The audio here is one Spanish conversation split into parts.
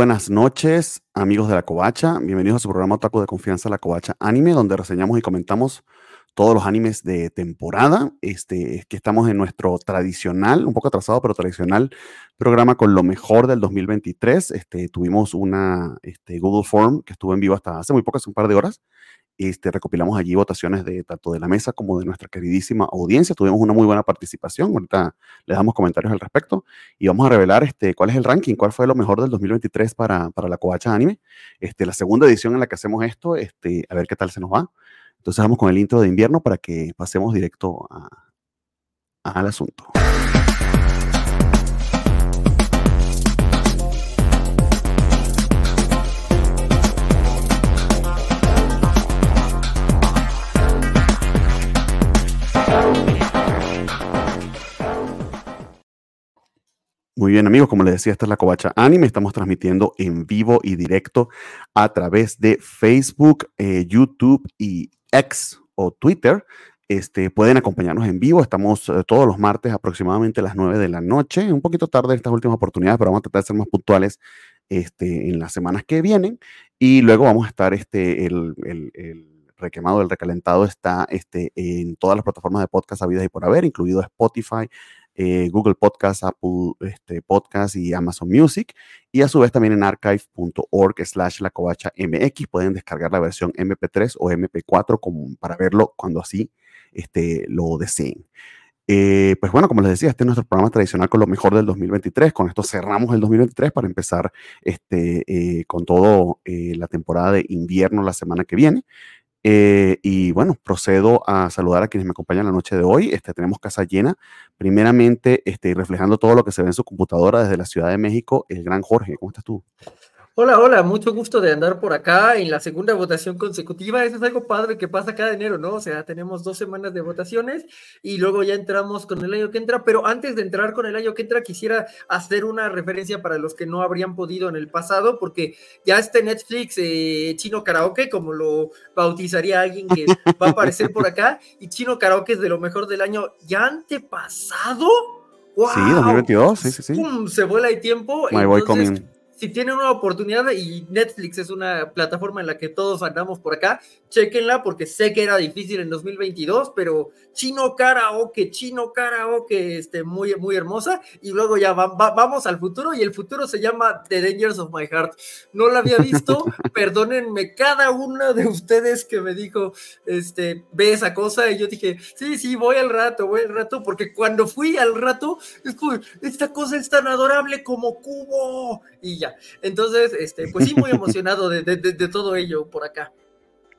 buenas noches, amigos de la Covacha. Bienvenidos a su programa Otaku de Confianza, la Covacha Anime, donde reseñamos y comentamos todos los animes de temporada. Este, que estamos en nuestro tradicional, un poco atrasado, pero tradicional programa con lo mejor del 2023. Este, tuvimos una este, Google Form que estuvo en vivo hasta hace muy pocas, un par de horas, este, recopilamos allí votaciones de tanto de la mesa como de nuestra queridísima audiencia. Tuvimos una muy buena participación. Ahorita les damos comentarios al respecto y vamos a revelar este, cuál es el ranking, cuál fue lo mejor del 2023 para, para la Covacha Anime. Este, la segunda edición en la que hacemos esto, este, a ver qué tal se nos va. Entonces vamos con el intro de invierno para que pasemos directo al asunto. Muy bien, amigos, como les decía, esta es la Covacha Anime. Estamos transmitiendo en vivo y directo a través de Facebook, eh, YouTube y X o Twitter. Este, pueden acompañarnos en vivo. Estamos eh, todos los martes aproximadamente a las 9 de la noche. Un poquito tarde estas últimas oportunidades, pero vamos a tratar de ser más puntuales este, en las semanas que vienen. Y luego vamos a estar este, el, el, el requemado, el recalentado está este, en todas las plataformas de podcast habidas y por haber, incluido Spotify, eh, Google Podcast, Apple este, Podcast y Amazon Music. Y a su vez también en archive.org slash la covacha MX pueden descargar la versión MP3 o MP4 como para verlo cuando así este, lo deseen. Eh, pues bueno, como les decía, este es nuestro programa tradicional con lo mejor del 2023. Con esto cerramos el 2023 para empezar este, eh, con todo la temporada de invierno la semana que viene. Eh, y bueno, procedo a saludar a quienes me acompañan la noche de hoy. Este, tenemos casa llena. Primeramente, este, reflejando todo lo que se ve en su computadora desde la Ciudad de México, el gran Jorge. ¿Cómo estás tú? Hola, hola, mucho gusto de andar por acá en la segunda votación consecutiva. Eso es algo padre que pasa cada enero, ¿no? O sea, tenemos dos semanas de votaciones y luego ya entramos con el año que entra. Pero antes de entrar con el año que entra, quisiera hacer una referencia para los que no habrían podido en el pasado, porque ya este Netflix eh, Chino Karaoke, como lo bautizaría alguien que va a aparecer por acá, y Chino Karaoke es de lo mejor del año ya antepasado. ¡Wow! Sí, 2022, sí, sí, sí. ¡Pum! Se vuela el tiempo. My boy coming si tienen una oportunidad y Netflix es una plataforma en la que todos andamos por acá, chequenla porque sé que era difícil en 2022, pero chino karaoke, chino karaoke, este, muy, muy hermosa. Y luego ya vamos al futuro y el futuro se llama The Dangers of My Heart. No la había visto, perdónenme cada uno de ustedes que me dijo, este, ve esa cosa y yo dije, sí, sí, voy al rato, voy al rato, porque cuando fui al rato, es como, esta cosa es tan adorable como cubo y ya. Entonces, este, pues sí, muy emocionado de, todo ello por acá.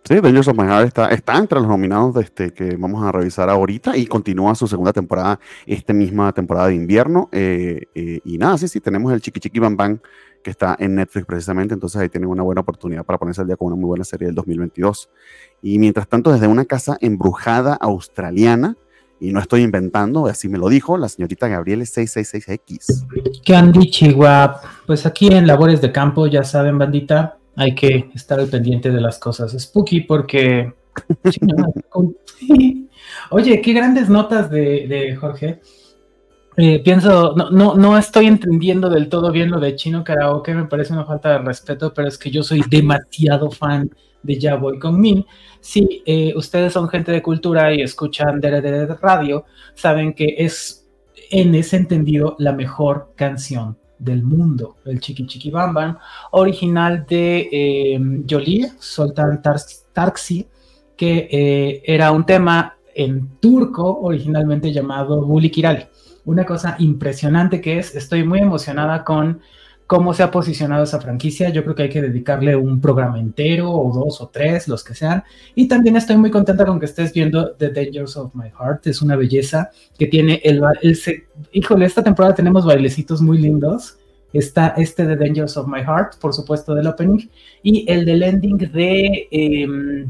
Sí, Dangers of My Heart está, está entre los nominados de este, que vamos a revisar ahorita y continúa su segunda temporada, esta misma temporada de invierno. Eh, eh, y nada, sí, sí, tenemos el Chiqui Chiqui Bang Bang que está en Netflix precisamente, entonces ahí tienen una buena oportunidad para ponerse al día con una muy buena serie del 2022. Y mientras tanto, desde una casa embrujada australiana, y no estoy inventando, así me lo dijo la señorita Gabriele 666X. ¿Qué han dicho, Pues aquí en labores de campo, ya saben, bandita, hay que estar al pendiente de las cosas spooky porque... Oye, qué grandes notas de, Jorge. Eh, pienso, no, no, no estoy entendiendo del todo bien lo de Chino Karaoke, me parece una falta de respeto, pero es que yo soy demasiado fan de Ya Voy Con Min. Si eh, ustedes son gente de cultura y escuchan de Radio, saben que es en ese entendido la mejor canción del mundo, el Chiqui Chiqui Bam Bam, original de eh, Jolie, Soltan Tarksi, que era un tema en turco originalmente llamado Buli Kirali. Una cosa impresionante que es, estoy muy emocionada con cómo se ha posicionado esa franquicia. Yo creo que hay que dedicarle un programa entero o dos o tres, los que sean. Y también estoy muy contenta con que estés viendo The Dangers of My Heart. Es una belleza que tiene el... el híjole, esta temporada tenemos bailecitos muy lindos. Está este de Dangers of My Heart, por supuesto, del opening. Y el del ending de... Em,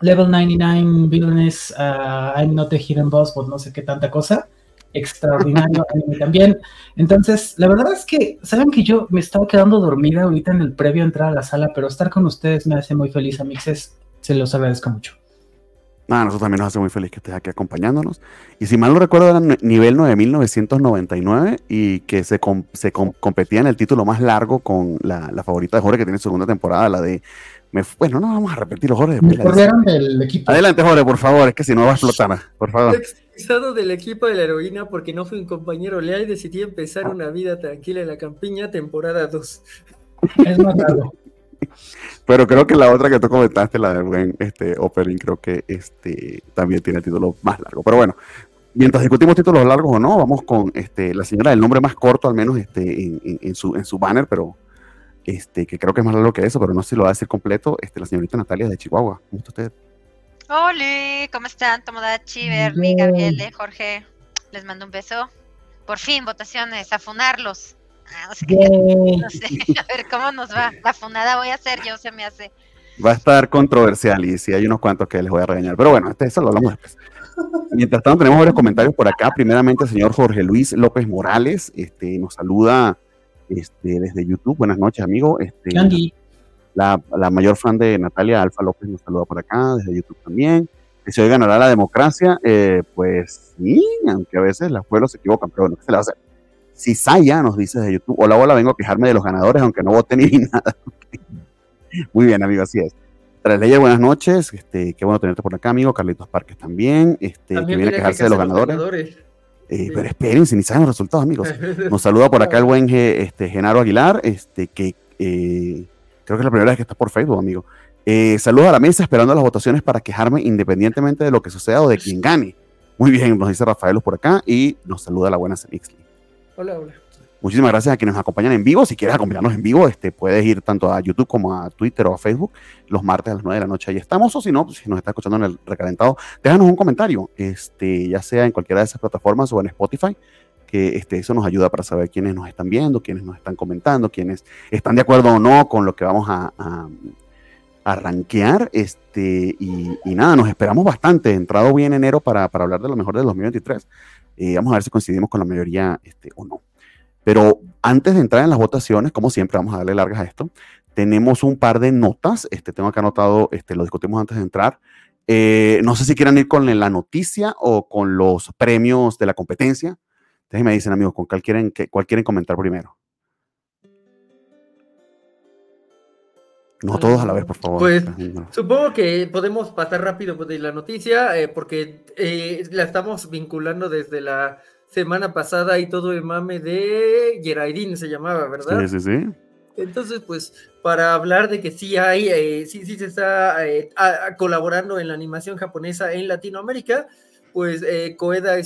Level 99 Villainous, uh, I'm not a hidden boss, but no sé qué tanta cosa extraordinario también. Entonces, la verdad es que, saben que yo me estaba quedando dormida ahorita en el previo a entrar a la sala, pero estar con ustedes me hace muy feliz, amixes. Se los agradezco mucho. Nada, nosotros también nos hace muy feliz que estés aquí acompañándonos. Y si mal no recuerdo, era nivel 9999 y que se, se competía en el título más largo con la, la, favorita de Jorge, que tiene segunda temporada, la de. Bueno, no vamos a repetir Jorge. Me del equipo. Adelante, Jorge, por favor, es que si no va a explotar, por favor. Expulsado del equipo de la heroína porque no fui un compañero leal y decidí empezar una vida tranquila en la campiña, temporada 2. Es más largo. Pero creo que la otra que tú comentaste, la del buen este, Opening, creo que este, también tiene título más largo. Pero bueno, mientras discutimos títulos largos o no, vamos con este, la señora del nombre más corto, al menos este, en, su, en su banner, pero este, que creo que es más largo que eso, pero no sé si lo va a decir completo, este, la señorita Natalia de Chihuahua. ¿Cómo está usted? Hola, ¿cómo están? Tomodachi, Bernie, Gabriele, Jorge. Les mando un beso. Por fin, votaciones, a funarlos. Ah, no sé, a ver cómo nos va. La funada voy a hacer yo, se me hace. Va a estar controversial y si hay unos cuantos que les voy a regañar. Pero bueno, este, eso lo hablamos después. Mientras tanto, tenemos varios comentarios por acá. Primeramente, el señor Jorge Luis López Morales este, nos saluda este, desde YouTube. Buenas noches, amigo. Este, la, la, mayor fan de Natalia Alfa López nos saluda por acá, desde YouTube también. Si hoy ganará la democracia, eh, pues sí, aunque a veces los pueblos se equivocan, pero bueno, ¿qué se le va a hacer? Si Saya nos dice de YouTube, hola, hola, vengo a quejarme de los ganadores, aunque no vote ni nada. Muy bien, amigo, así es. Tras leyes, buenas noches. Este, qué bueno tenerte por acá, amigo. Carlitos Parques también. Este, que viene a quejarse de los ganadores. Eh, pero esperen, si ni saben los resultados, amigos. Nos saluda por acá el buen este, Genaro Aguilar, este, que eh, creo que es la primera vez que está por Facebook, amigo. Eh, saludos a la mesa, esperando las votaciones para quejarme independientemente de lo que suceda o de quien gane. Muy bien, nos dice Rafael por acá y nos saluda la buena Semixli. Hola, hola. Muchísimas gracias a quienes nos acompañan en vivo. Si quieres acompañarnos en vivo, este, puedes ir tanto a YouTube como a Twitter o a Facebook. Los martes a las 9 de la noche ahí estamos. O si no, pues, si nos está escuchando en el recalentado, déjanos un comentario, este, ya sea en cualquiera de esas plataformas o en Spotify, que este, eso nos ayuda para saber quiénes nos están viendo, quiénes nos están comentando, quiénes están de acuerdo o no con lo que vamos a, a, rankear. Este, y, nada, nos esperamos bastante. Entrado bien enero para, para hablar de lo mejor del 2023. Eh, vamos a ver si coincidimos con la mayoría este, o no. Pero antes de entrar en las votaciones, como siempre, vamos a darle largas a esto. Tenemos un par de notas. Este, tengo acá anotado, este, lo discutimos antes de entrar. Eh, no sé si quieran ir con la noticia o con los premios de la competencia. Ustedes me dicen, amigos, ¿con cuál quieren, cuál quieren comentar primero? No todos a la vez, por favor. Pues supongo que podemos pasar rápido de la noticia, eh, porque eh, la estamos vinculando desde la semana pasada y todo el mame de Geraldine se llamaba, ¿verdad? Sí, sí, sí. Entonces, pues, para hablar de que sí hay, eh, sí, sí se está colaborando en la animación japonesa en Latinoamérica, pues eh, Koeda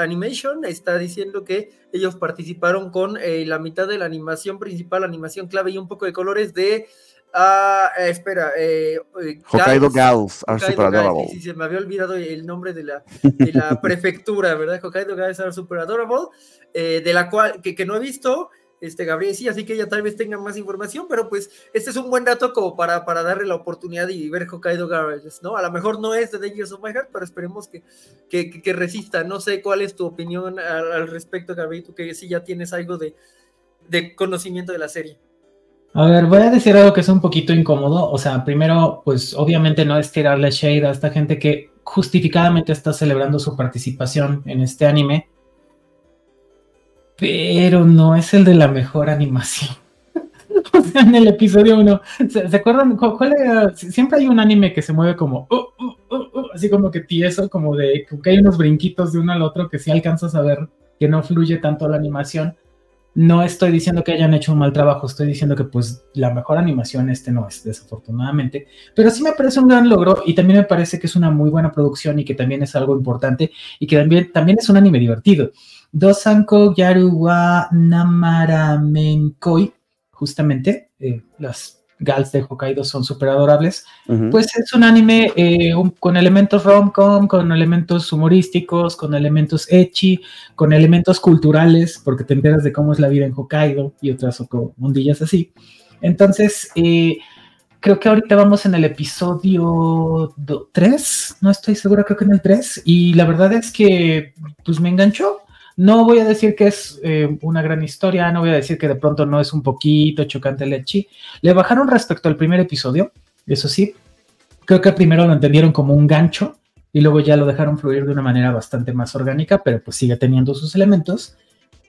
Animation está diciendo que ellos participaron con la mitad de la animación principal, animación clave y un poco de colores de Ah, espera. Eh, eh Hokkaido Gals are super adorable. Sí, se me había olvidado el nombre de la, de la prefectura, ¿verdad? Hokkaido Gals are super adorable, eh, de la cual, que, que, no he visto, este Gabriel sí, así que ella tal vez tenga más información, pero pues este es un buen dato como para, para darle la oportunidad y ver Hokkaido Garages, ¿no? A lo mejor no es de The Years of My Heart, pero esperemos que, que, que resista. No sé cuál es tu opinión al, al respecto, Gabriel, tú que sí ya tienes algo de, de conocimiento de la serie. A ver, voy a decir algo que es un poquito incómodo. O sea, primero, pues obviamente no es tirarle shade a esta gente que justificadamente está celebrando su participación en este anime, pero no es el de la mejor animación. o sea, en el episodio 1, ¿se, acuerdan? ¿Cuál Siempre hay un anime que se mueve como, uh, uh, uh, así como que tieso, como de que hay unos brinquitos de uno al otro que sí alcanzas a ver que no fluye tanto la animación no estoy diciendo que hayan hecho un mal trabajo, estoy diciendo que pues la mejor animación este no es, desafortunadamente, pero sí me parece un gran logro y también me parece que es una muy buena producción y que también es algo importante y que también, también es un anime divertido. Dosanko Yaruwa Namaramenkoi, justamente, eh, las gals de Hokkaido son súper adorables. Pues es un anime eh, con elementos rom-com, con elementos humorísticos, con elementos ecchi, con elementos culturales, porque te enteras de cómo es la vida en Hokkaido y otras mundillas así. Entonces, eh, creo que ahorita vamos en el episodio 3, no estoy segura, creo que en el 3, y la verdad es que pues me enganchó. No voy a decir que es eh, una gran historia, no voy a decir que de pronto no es un poquito chocante lechi. Le bajaron respecto al primer episodio, eso sí. Creo que primero lo entendieron como un gancho y luego ya lo dejaron fluir de una manera bastante más orgánica, pero pues sigue teniendo sus elementos.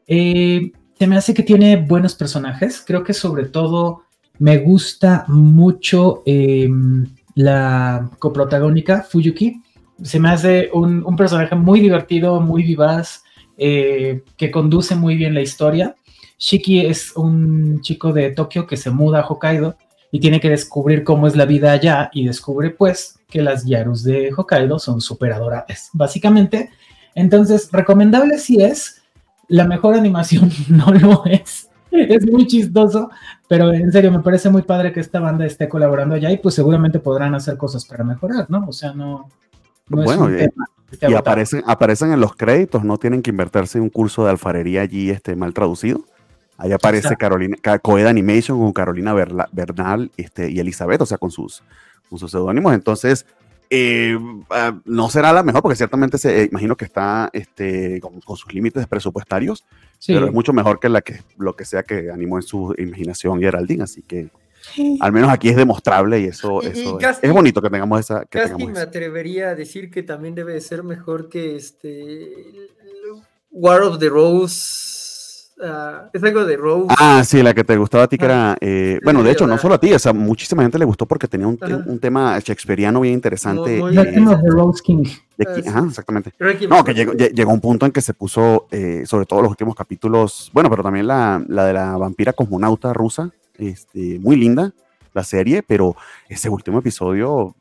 Eh, se me hace que tiene buenos personajes, creo que sobre todo me gusta mucho em, la coprotagónica, Fuyuki. Se me hace un, personaje muy divertido, muy vivaz, eh, que conduce muy bien la historia. Shiki es un chico de Tokio que se muda a Hokkaido y tiene que descubrir cómo es la vida allá y descubre pues que las Yarus de Hokkaido son súper adorables, básicamente. Entonces, recomendable si es, la mejor animación no lo es. Es muy chistoso, pero en serio me parece muy padre que esta banda esté colaborando allá y pues seguramente podrán hacer cosas para mejorar, ¿no? O sea, no, bueno, y, aparecen, aparecen en los créditos, no tienen que invertirse en un curso de alfarería allí este, mal traducido. Ahí aparece Carolina, Coed Animation con Carolina Bernal este, y Elizabeth, o sea, con sus, con sus seudónimos. Entonces, eh, ah, no será la mejor, porque ciertamente se, eh, imagino que está este, con, sus límites presupuestarios, pero es mucho mejor que, la que lo que sea que animó en su imaginación Geraldine. Así que al menos aquí es demostrable y eso, es, bonito que tengamos esa. Que casi me atrevería a decir que también debe ser mejor que este War of the Rose. Ah, es algo de Rose. Ah, sí, la que te gustaba a ti, que era. Eh, bueno, de hecho, no solo a ti, o sea, muchísima gente le gustó porque tenía un, un tema shakespeariano bien interesante. Muy, eh, de Rose King. ajá, exactamente. No, que llegó, llegó, un punto en que se puso, eh, sobre todo los últimos capítulos, bueno, pero también la, la de la vampira cosmonauta rusa, este, muy linda la serie, pero ese último episodio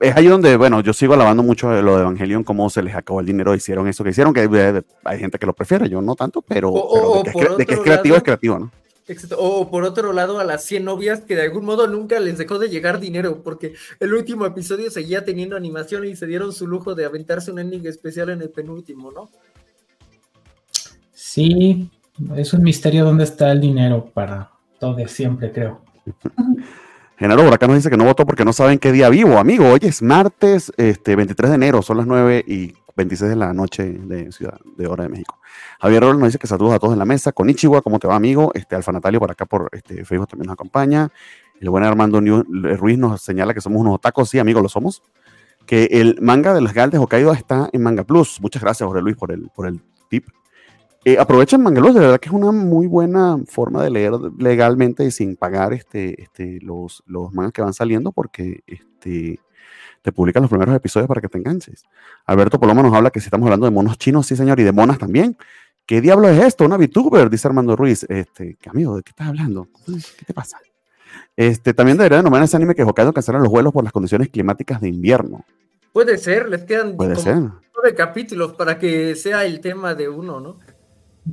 es ahí donde, bueno, yo sigo alabando mucho lo de Evangelion, cómo se les acabó el dinero, hicieron eso que hicieron, que hay gente que lo prefiere, yo no tanto, pero, de, que, es, creativo es creativo, ¿no? O por otro lado, a las 100 novias que de algún modo nunca les dejó de llegar dinero, porque el último episodio seguía teniendo animación y se dieron su lujo de aventarse un ending especial en el penúltimo, ¿no? Sí, es un misterio dónde está el dinero para de siempre, creo. Genaro acá nos dice que no votó porque no saben qué día vivo, amigo. Hoy es martes este, 23 de enero, son las 9 y 26 de la noche de Ciudad de Hora de México. Javier Rol nos dice que saludos a todos en la mesa. Con Ichiwa, ¿cómo te va, amigo? Este, Alfa Natalio por acá por este, Facebook también nos acompaña. El buen Armando Ruiz nos señala que somos unos otacos. Sí, amigos, lo somos. Que el manga de las Galdes Hokkaido está en Manga Plus. Muchas gracias, Jorge Luis, por el, por el tip. Eh, aprovechen Mangalore, de verdad que es una muy buena forma de leer legalmente y sin pagar este, este, los, los mangas que van saliendo porque este, te publican los primeros episodios para que te enganches. Alberto Paloma nos habla que si estamos hablando de monos chinos, sí señor, y de monas también. ¿Qué diablo es esto? Una VTuber, dice Armando Ruiz. Este, amigo, ¿de qué estás hablando? ¿Qué te pasa? Este, también debería denominar ese anime que Hokkaido cancelan los vuelos por las condiciones climáticas de invierno. Puede ser, les quedan Puede ser. capítulos para que sea el tema de uno, ¿no?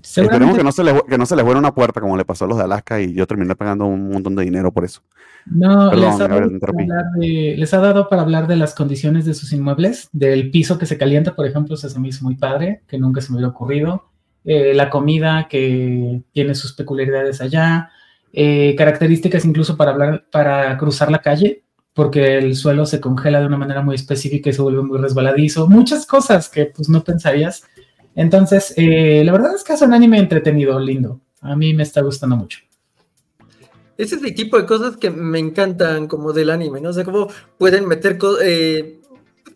Esperemos que no, se les, que no se les una puerta como le pasó a los de Alaska y yo terminé pagando un montón de dinero por eso. No, les, ha dado para hablar de las condiciones de sus inmuebles, del piso que se calienta, por ejemplo, se me hizo muy padre, que nunca se me hubiera ocurrido. Eh, la comida que tiene sus peculiaridades allá, eh, características incluso para hablar, para cruzar la calle, porque el suelo se congela de una manera muy específica y se vuelve muy resbaladizo. Muchas cosas que pues no pensarías entonces, eh, la verdad es que es un anime entretenido, lindo. A mí me está gustando mucho. Ese es el tipo de cosas que me encantan como del anime, ¿no? O sea, cómo pueden meter eh,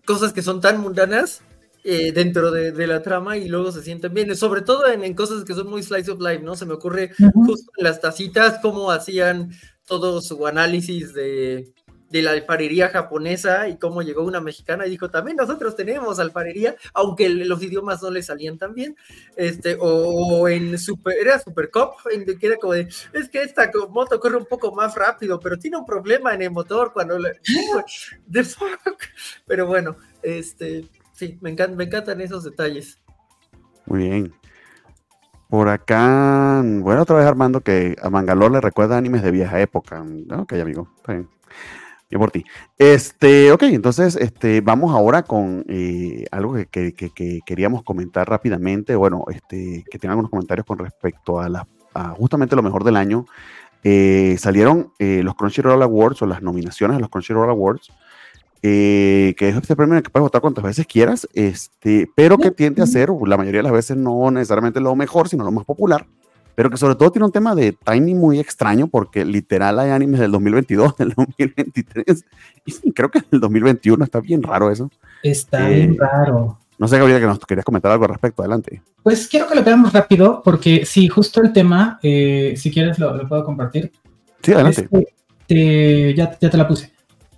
cosas que son tan mundanas eh, dentro de, la trama y luego se sienten bien, sobre todo en, cosas que son muy slice of life, ¿no? Se me ocurre justo en las tacitas cómo hacían todo su análisis de, de la alfarería japonesa y cómo llegó una mexicana y dijo, también nosotros tenemos alfarería, aunque los idiomas no le salían tan bien, este, o, en Super, era Super Cop, en que era como de, es que esta moto corre un poco más rápido, pero tiene un problema en el motor cuando le, pero bueno, este, sí, me, encantan, me encantan esos detalles. Muy bien. Por acá, bueno, otra vez Armando que a Mangalore le recuerda animes de vieja época. Ok, amigo, está bien por ti. Este, ok, entonces este, vamos ahora con eh, algo que, queríamos comentar rápidamente. Bueno, este, que tengan algunos comentarios con respecto a, la, justamente lo mejor del año. Eh, salieron eh, los Crunchyroll Awards o las nominaciones de los Crunchyroll Awards, que es este premio en el que puedes votar cuantas veces quieras, este, pero que tiende a ser, la mayoría de las veces, no necesariamente lo mejor, sino lo más popular. Pero que sobre todo tiene un tema de timing muy extraño, porque literal hay animes del 2022, del 2023, y creo que del 2021, está bien raro eso. Está bien Eh, raro. No sé, Gabriela, que nos querías comentar algo al respecto, adelante. Pues quiero que lo veamos rápido, porque sí, justo el tema, eh, si quieres lo, lo puedo compartir. Sí, adelante. Este, te- ya, ya te la puse.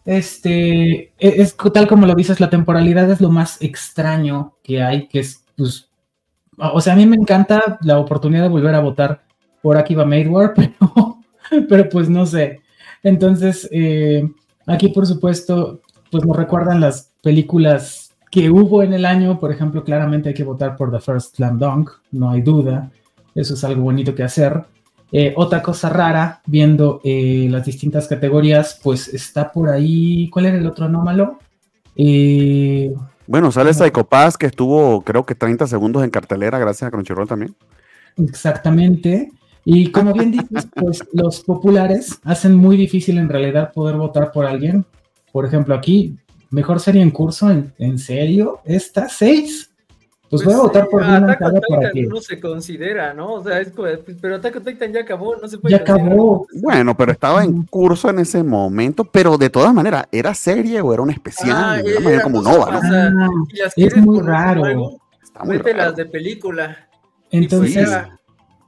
Este, e- es, tal como lo dices, la temporalidad es lo más extraño que hay, que es, pues, o sea, a mí me encanta la oportunidad de volver a votar por Akiba Madewar, pero, pero pues no sé. Entonces, eh, aquí por supuesto, pues nos recuerdan las películas que hubo en el año, por ejemplo, claramente hay que votar por The First Slam Dunk, no hay duda, eso es algo bonito que hacer. Eh, otra cosa rara, viendo eh, las distintas categorías, pues está por ahí. ¿Cuál era el otro anómalo? Eh, Bueno, sale Psycho Pass, que estuvo creo que 30 segundos en cartelera gracias a Crunchyroll también. exactamente. Y como bien dices, pues los populares hacen muy difícil en realidad poder votar por alguien. Por ejemplo, aquí, mejor serie en curso, ¿en, en serio? ¿Esta? ¿Seis? Pues, voy a votar por Attack Vinland on Titan que. no se considera, ¿no? O sea, es como, pues, pero Attack on Titan ya acabó, no se puede Ya considerar. acabó. Bueno, pero estaba en curso en ese momento, pero de todas maneras, ¿era serie o era un especial? Ah, Era era como Nova, ¿no? más- sea, Ah, Si las es muy raro. Está muy vete raro. las de película. Entonces, fuera.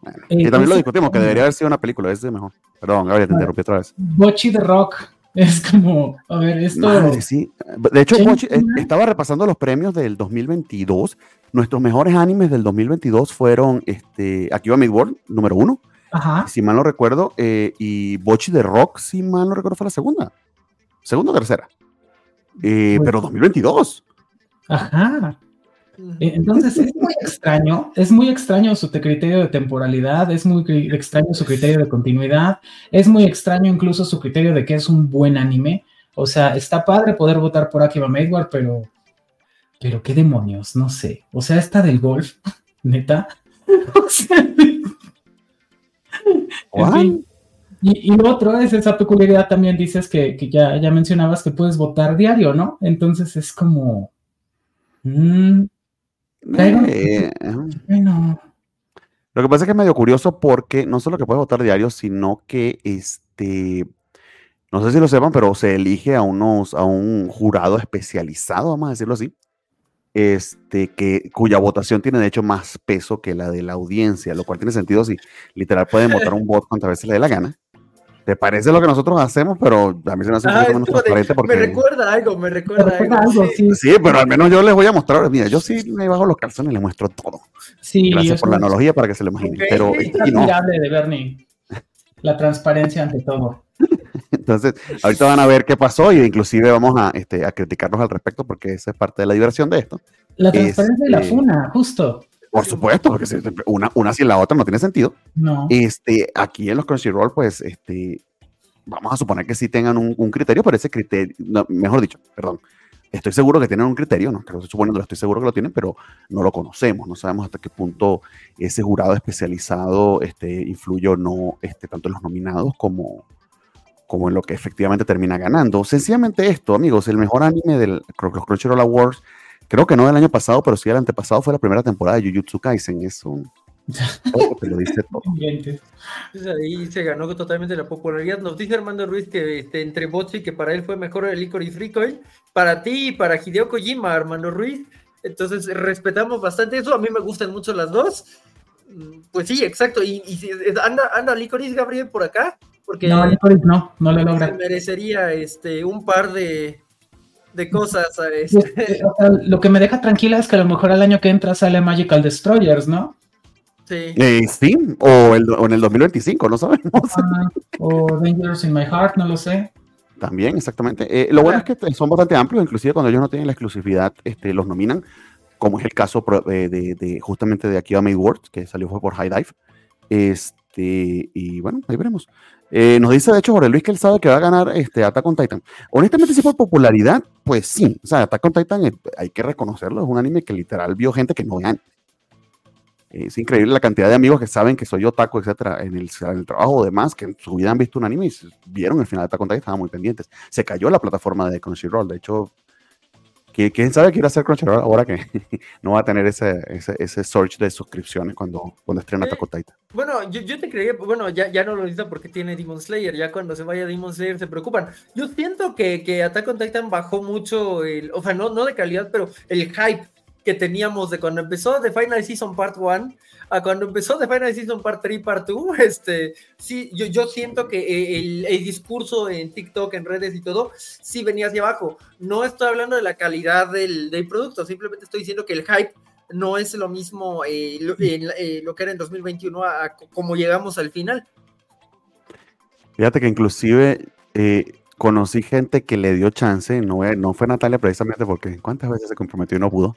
Bueno, Eh, y también lo entonces- discutimos, que debería haber sido una película, ese es mejor. Perdón, Gabriel, te Bueno. interrumpí otra vez. Bochi the Rock es como, a ver, esto. Madre, sí. De hecho, eh, estaba repasando los premios del 2022. Nuestros mejores animes del 2022 fueron este, Akiba Midworld, número uno, Ajá. si mal no recuerdo, eh, y Bochi de Rock, si mal no recuerdo, fue la segunda. Segunda o tercera. Eh, Pues- pero 2022. Ajá. Eh, Entonces es muy extraño, es muy extraño su te- criterio de temporalidad, es muy extraño su criterio de continuidad, es muy extraño incluso su criterio de que es un buen anime. O sea, está padre poder votar por Akiba Maidwar, pero, pero qué demonios, no sé. O sea, esta del golf, neta. O sea, en. Y, y lo otro es esa peculiaridad también, dices que, que ya, ya mencionabas que puedes votar diario, ¿no? Entonces es como... mm, Eh, bueno, Lo que pasa es que es medio curioso porque no solo que puedes votar diario, sino que este, no sé si lo sepan, pero se elige a unos, a un jurado especializado, vamos a decirlo así, este, que, cuya votación tiene de hecho más peso que la de la audiencia, lo cual tiene sentido si literal pueden votar un voto cuantas veces le dé la gana. ¿Te parece lo que nosotros hacemos? Pero a mí se me hace un Ah, es menos de- transparente porque... Me recuerda algo, me me recuerda algo. algo, sí. sí, Sí, pero al menos yo les voy a mostrar, mira, yo sí me bajo los calzones y les muestro todo. sí, Gracias por la es- analogía para que se lo imaginen. Pero es este, no. admirable de Bernie. La transparencia ante todo. Entonces, ahorita van a ver qué pasó y inclusive vamos a, este, a criticarnos al respecto porque esa es parte de la diversión de esto. La transparencia y la Este- funa, justo. Por supuesto, porque una, una sin la otra no tiene sentido. No. Este, aquí en los Crunchyroll, pues, este, vamos a suponer que sí tengan un, un criterio, pero ese criterio, no, mejor dicho, perdón, estoy seguro que tienen un criterio, no que suponiendo, estoy seguro que lo tienen, pero no lo conocemos, no sabemos hasta qué punto ese jurado especializado este, influye o no este, tanto en los nominados como, como en lo que efectivamente termina ganando. Sencillamente esto, amigos, el mejor anime del los Crunchyroll Awards, creo que no del año pasado, pero sí del antepasado, fue la primera temporada de Jujutsu Kaisen, es un... todo te lo dice todo. Entonces ahí se ganó totalmente la popularidad. Nos dice Armando Ruiz que este, entre Botsi, que para él fue mejor el Licorice Recoil, para ti y para Hideo Kojima, Armando Ruiz. Entonces respetamos bastante eso. A mí me gustan mucho las dos. Mm, Pues sí, exacto. Y, y si- anda, anda Licorice Gabriel por acá, porque No, Licorice no, no lo se logra. merecería este, un par de, de cosas. Este, eh, o sea, lo que me deja tranquila es que a lo mejor el año que entra sale Magical Destroyers, ¿no? sí. Eh, sí, o, el- o en el 2025, no sabemos. Ah, o Dangerous in My Heart, no lo sé. También, exactamente. Eh, lo bueno es que son bastante amplios, inclusive cuando ellos no tienen la exclusividad, este, los nominan, como es el caso pro- eh, de, de- justamente de Akiba Made World, que salió fue por High Dive. Este, y bueno, ahí veremos. Eh, nos dice, de hecho, Jorge Luis que él sabe que va a ganar este, Attack on Titan. Honestamente, si por popularidad, pues sí. O sea, Attack on Titan, eh, hay que reconocerlo, es un anime que literal vio gente que no ve anime. Es increíble la cantidad de amigos que saben que soy otaku, etcétera, en el, trabajo o demás, que en su vida han visto un anime y vieron el final de Attack on Titan, estaban muy pendientes. Se cayó la plataforma de Crunchyroll, de hecho, quién sabe qué irá a hacer Crunchyroll ahora que no va a tener ese, ese, ese surge de suscripciones cuando, cuando estrena Eh, Attack on Titan. Bueno, yo, yo te creía, bueno, ya, ya no lo necesita porque tiene Demon Slayer, ya cuando se vaya Demon Slayer se preocupan. Yo siento que, que Attack on Titan bajó mucho, el, o sea, no, no de calidad, pero el hype que teníamos de cuando empezó The Final Season Part 1 a cuando empezó The Final Season Part 3, Part 2, este, sí, yo, yo siento que eh, el, el discurso en TikTok, en redes y todo, sí venía hacia abajo. No estoy hablando de la calidad del, del producto, simplemente estoy diciendo que el hype no es lo mismo eh, lo, eh, lo que era en 2021 a, a como llegamos al final. Fíjate que inclusive eh, conocí gente que le dio chance, no, eh, no fue Natalia precisamente porque cuántas veces se comprometió y no pudo,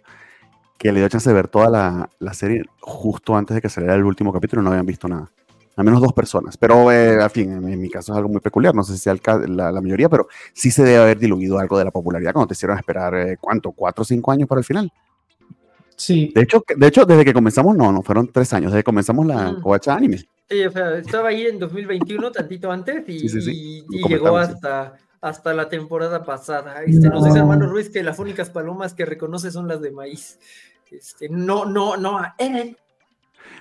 que le dio chance de ver toda la, la serie justo antes de que saliera el último capítulo no habían visto nada. Al menos dos personas. Pero, eh, al fin, en, en mi caso es algo muy peculiar. No sé si sea el la, la mayoría, pero sí se debe haber diluido algo de la popularidad cuando te hicieron esperar, eh, ¿cuánto? ¿Cuatro o cinco años para el final? Sí, De hecho, de hecho, desde que comenzamos, no, no fueron tres años, desde que comenzamos la Mm. covacha anime. Sí, o sea, estaba ahí en 2021, tantito antes, y, Sí, sí, y- y llegó hasta, hasta la temporada pasada. Este, Nos dice No. hermano Ruiz que las únicas palomas que reconoce son las de maíz. Este, no, no, no a Eren.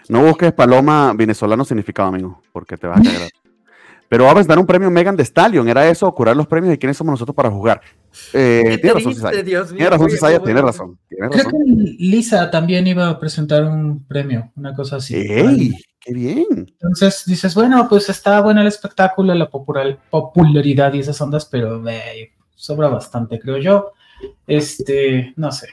No busques paloma venezolano significado, amigo, porque te vas a cagar. Pero va a presentar un premio Megan de Stallion. ¿Era eso? ¿Curar los premios de quiénes somos nosotros para jugar? Eh, ¿Qué te tiene razón, Cisaya. Dios mío? Tiene razón, Cisaya, tiene razón. Tiene creo razón. que Lisa también iba a presentar un premio, una cosa así. ¡Ey! ¡Qué bien! Entonces dices, bueno, pues está bueno el espectáculo, la popular- popularidad y esas ondas, pero eh, sobra bastante, creo yo. Este, no sé.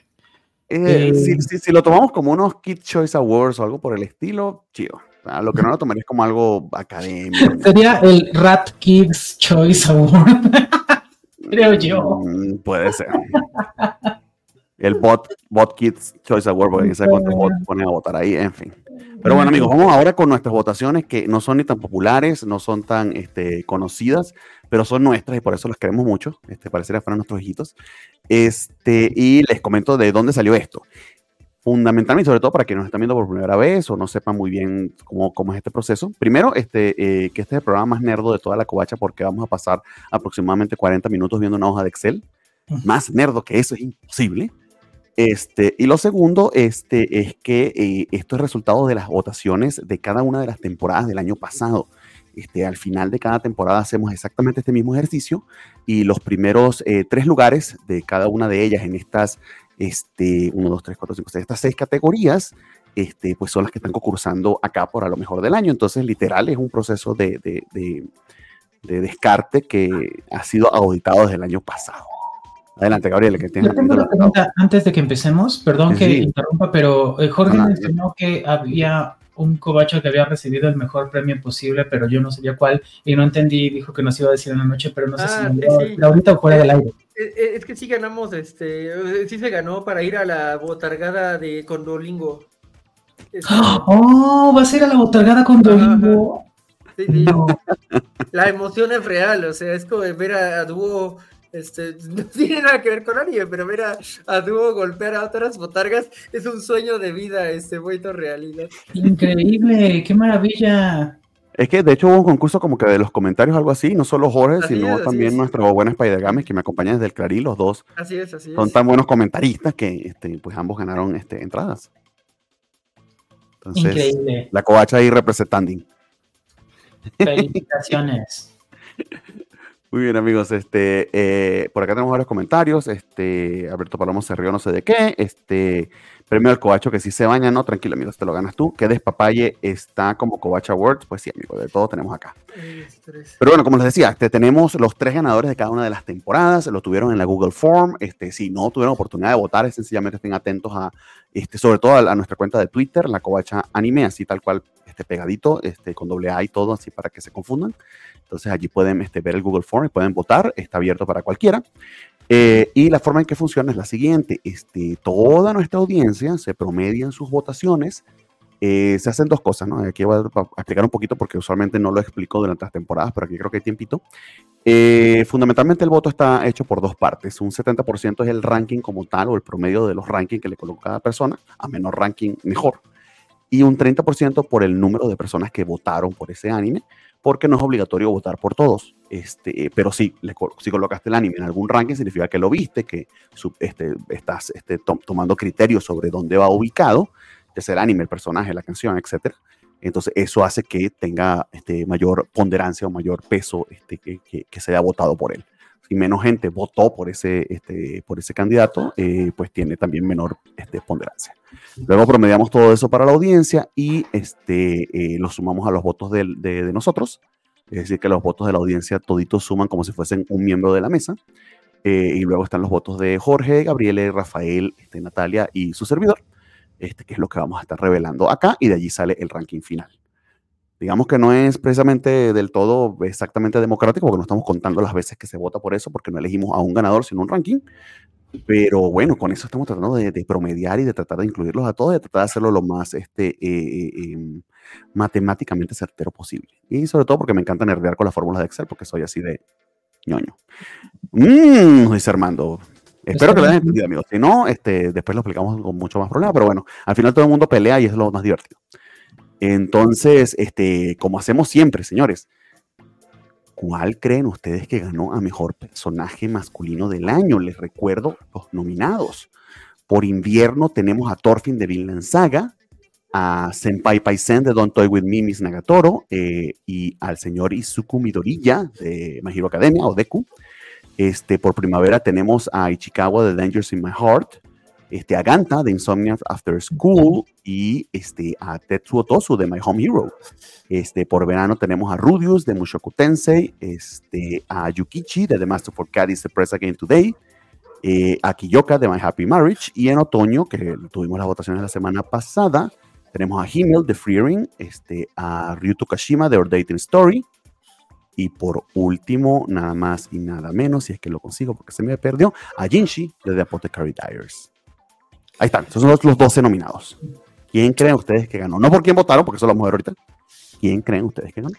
Eh, Eh. si, si- si lo tomamos como unos Kid Choice Awards o algo por el estilo, chido. Ah, lo que no lo tomaría es como algo académico. Sería el Rat Kids Choice Award. Creo yo. Mm, puede ser. El bot, bot Kids Choice Award, porque sabe cuántos bots ponen a votar ahí, en fin. Pero bueno, amigos, vamos ahora con nuestras votaciones que no son ni tan populares, no son tan este, conocidas, pero son nuestras y por eso las queremos mucho. Este, parecería fueran nuestros hijitos. Este, y les comento de dónde salió esto. Fundamentalmente, sobre todo para quienes nos están viendo por primera vez o no sepan muy bien cómo, cómo es este proceso. Primero, este, eh, que este es el programa más nerdo de toda la covacha porque vamos a pasar aproximadamente 40 minutos viendo una hoja de Excel. Más nerdo que eso es imposible. Este, y lo segundo este, es que eh, esto es resultado de las votaciones de cada una de las temporadas del año pasado. Este, al final de cada temporada hacemos exactamente este mismo ejercicio y los primeros eh, tres lugares de cada una de ellas en estas, este, 1, 2, 3, 4, 5, 6, estas seis categorías, este, pues son las que están concursando acá por a lo mejor del año. Entonces, literal, es un proceso de, de, de, de descarte que ha sido auditado desde el año pasado. Adelante, Gabriel, que tienes Yo tengo una pregunta antes de que empecemos, perdón Sí, que interrumpa, pero eh, Jorge No, no, mencionó que había un cobacho que había recibido el mejor premio posible, pero yo no sabía cuál y no entendí, dijo que nos iba a decir en la noche, pero no sé Ah, si me sí, lo va a sí. ahorita o fuera del aire. Eh, eh, Es que sí ganamos, este, sí se ganó para ir a la botargada de Condolingo. Este, Oh, va a ser a la botargada con Domingo. sí, sí. No, La emoción es real, o sea, es como ver a, a Dúo, este, no tiene nada que ver con anime, pero ver a, a Dúo golpear a otras botargas es un sueño de vida, este, vuelto realidad. increíble, qué maravilla. Es que de hecho hubo un concurso como que de los comentarios, algo así, no solo Jorge, Así sino es, también es. nuestro buen Spider Games que me acompaña desde el Clarí, los dos Así es, así es. son tan buenos comentaristas que este, pues ambos ganaron este, entradas. Entonces, Increíble. la covacha ahí representando. Felicitaciones. Muy bien, amigos. Este, eh, por acá tenemos varios comentarios. Este, Alberto Palomo se rió no sé de qué. Este, premio al covacho que sí se baña, ¿no? Tranquilo, amigos, te lo ganas tú. Que despapalle está como covacha awards. Pues sí, amigo, de todo tenemos acá. Pero bueno, como les decía, este, tenemos los tres ganadores de cada una de las temporadas, lo tuvieron en la Google Form. Este, si no tuvieron oportunidad de votar, es sencillamente estén atentos a, este, sobre todo a, a nuestra cuenta de Twitter, la Covacha Anime, así tal cual, este, pegadito, este, con doble A y todo, así para que se confundan. Entonces allí pueden este, ver el Google Form y pueden votar, está abierto para cualquiera. Eh, y la forma en que funciona es la siguiente, este, toda nuestra audiencia se promedia en sus votaciones eh, se hacen dos cosas, ¿no? Aquí voy a a explicar un poquito porque usualmente no lo explico durante las temporadas, pero aquí creo que hay tiempito. Eh, fundamentalmente el voto está hecho por dos partes. Un 70% es el ranking como tal o el promedio de los rankings que le coloca cada persona. A menor ranking, mejor. y un 30% por el número de personas que votaron por ese anime, porque no es obligatorio votar por todos. Este, pero sí, le, si colocaste el anime en algún ranking, significa que lo viste, que este, estás este, tomando criterios sobre dónde va ubicado, de ser el anime, el personaje, la canción, etc. Entonces, eso hace que tenga este, mayor ponderancia o mayor peso este, que, que, que se haya votado por él y menos gente votó por ese, este, por ese candidato, eh, pues tiene también menor este, ponderancia. Luego promediamos todo eso para la audiencia y este, eh, lo sumamos a los votos de, de, nosotros. Es decir, que los votos de la audiencia toditos suman como si fuesen un miembro de la mesa. Eh, y luego están los votos de Jorge, Gabriele, Rafael, este, Natalia y su servidor, este, que es lo que vamos a estar revelando acá. Y de allí sale el ranking final digamos que no es precisamente del todo exactamente democrático, porque no estamos contando las veces que se vota por eso, porque no elegimos a un ganador, sino un ranking. Pero bueno, con eso estamos tratando de, promediar y de tratar de incluirlos a todos de tratar de hacerlo lo más este, eh, eh, em, matemáticamente certero posible. Y sobre todo porque me encanta nerdear con las fórmulas de Excel, porque soy así de ñoño. Mmm, dice Armando. Espero que lo hayan entendido, amigos. Si no, este, después lo explicamos con mucho más problema, pero bueno, al final todo el mundo pelea y es lo más divertido. Entonces, este, como hacemos siempre, señores, ¿cuál creen ustedes que ganó a mejor personaje masculino del año? Les recuerdo los nominados. Por invierno tenemos a Thorfinn de Vinland Saga, a Senpai Paisen de Don't Toy With Me, Miss Nagatoro, eh, y al señor Izuku Midoriya de My Hero Academia, o Deku. Este, por primavera tenemos a Ichikawa de Dangers in My Heart, este, a Ganta de Insomnia After School y este, a Tetsuo Tosu de My Home Hero. Este, por verano tenemos a Rudius de Mushoku Tensei, este, a Yukichi de The Master for Cat the Press Again Today, eh, a Kiyoka de My Happy Marriage y en otoño, que tuvimos las votaciones la semana pasada, tenemos a Himmel de Freering, este, a Ryuto Kashima de Our Dating Story, y por último, nada más y nada menos, si es que lo consigo porque se me perdió, a Jinshi de The Apothecary Diaries. Ahí están, esos son los, 12 nominados. ¿Quién creen ustedes que ganó? No por quién votaron, porque eso lo vamos a ver ahorita. ¿Quién creen ustedes que ganó?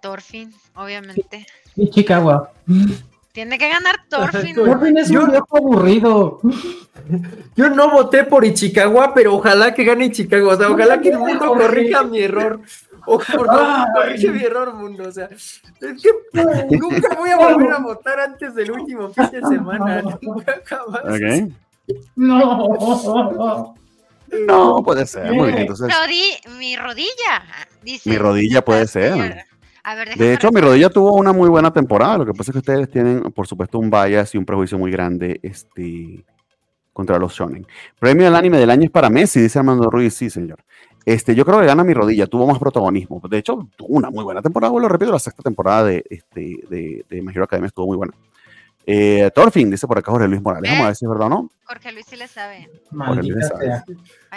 Thorfinn, obviamente. Y Chicago. Tiene que ganar Thorfinn. Thorfinn es un viejo aburrido. Yo no voté por Ichikawa, pero ojalá que gane Ichikawa. O sea, ojalá que el mundo corrija mi error. O por favor, corrige mi error, mundo. O sea, es que nunca voy a volver a votar antes del último fin de semana. Nunca jamás. Ok. No. No, puede ser. Muy bien, entonces. mi rodilla. Dice, mi rodilla puede ser. de hecho, mi rodilla tuvo una muy buena temporada. Lo que pasa es que ustedes tienen, por supuesto, un bias y un prejuicio muy grande este, contra los shonen. Premio del anime del año es para Messi, dice Armando Ruiz. Sí, señor. Este, yo creo que gana mi rodilla, tuvo más protagonismo. De hecho, tuvo una muy buena temporada. Bueno, repito, la sexta temporada de, este, de, de My Hero Academia estuvo muy buena. Eh, Thorfinn, dice por acá Jorge Luis Morales. Vamos a ver si es verdad o no. Jorge Luis sí le sabe.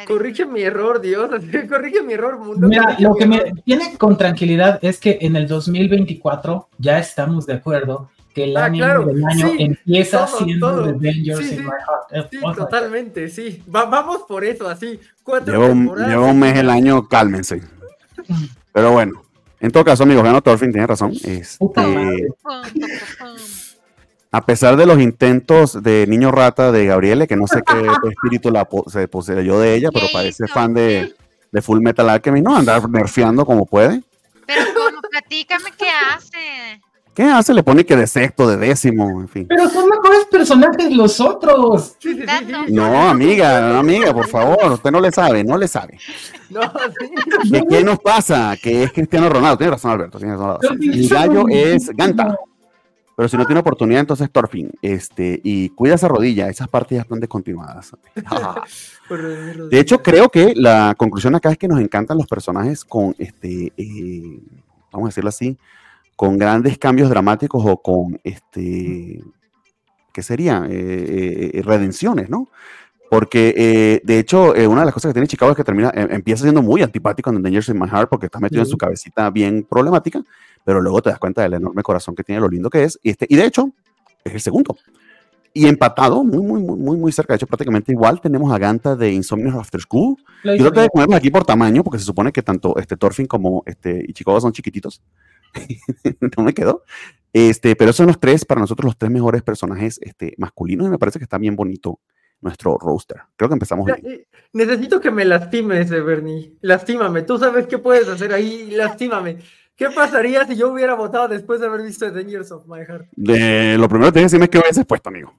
Corrige mi error, Dios. Corrige mi error, mundo. Mira, lo que me tiene con tranquilidad es que en el 2024 ya estamos de acuerdo que el año ah, del año empieza siendo The Avengers in My Heart. Sí, totalmente, sí. vamos por eso, así. Lleva un, lleva un mes el año, cálmense. Pero bueno, en todo caso, amigos, ganó Thorfinn, tiene razón. Este, a pesar de los intentos de Niño Rata de Gabriele, que no sé qué espíritu la se poseyó de ella, pero parece fan de, de, Full Metal Alchemist, ¿no? Andar nerfeando como puede. Pero bueno, platícame qué hace. ¿Qué hace? Le pone que de sexto, de décimo, en fin. Pero son mejores personajes los otros. No, amiga, no, amiga, por favor, usted no le sabe, no le sabe. No, ¿Qué, nos pasa? Que es Cristiano Ronaldo, tiene razón Alberto, tiene razón. El gallo es Ganta. Pero si no tiene oportunidad, entonces Thorfinn. Este, y cuida esa rodilla, esas partes ya están descontinuadas. de hecho, creo que la conclusión acá es que nos encantan los personajes con, este, eh, vamos a decirlo así, con grandes cambios dramáticos o con, este, ¿qué sería? Eh, eh, redenciones, ¿no? Porque, de hecho, una de las cosas que tiene Chicago es que termina, empieza siendo muy antipático en Dangerous in My Heart porque está metido en su cabecita bien problemática pero luego te das cuenta del enorme corazón que tiene, lo lindo que es. Y, este, y de hecho, es el segundo. Y empatado, muy, muy, muy, muy cerca. De hecho, prácticamente igual tenemos a Ganta de Insomnia After School. Yo creo que de ponerlos aquí por tamaño, porque se supone que tanto este Thorfinn como este Ichikawa son chiquititos. no me quedó. Este, pero son los tres, para nosotros, los tres mejores personajes este, masculinos. Y me parece que está bien bonito nuestro roster. Creo que empezamos bien. eh, Necesito que me lastimes, eh, Bernie. Lastímame. Tú sabes qué puedes hacer ahí. Lastímame. ¿Qué pasaría si yo hubiera votado después de haber visto The Dangers of My Heart? De- lo primero que tienes que decirme es que hubieses puesto, amigo.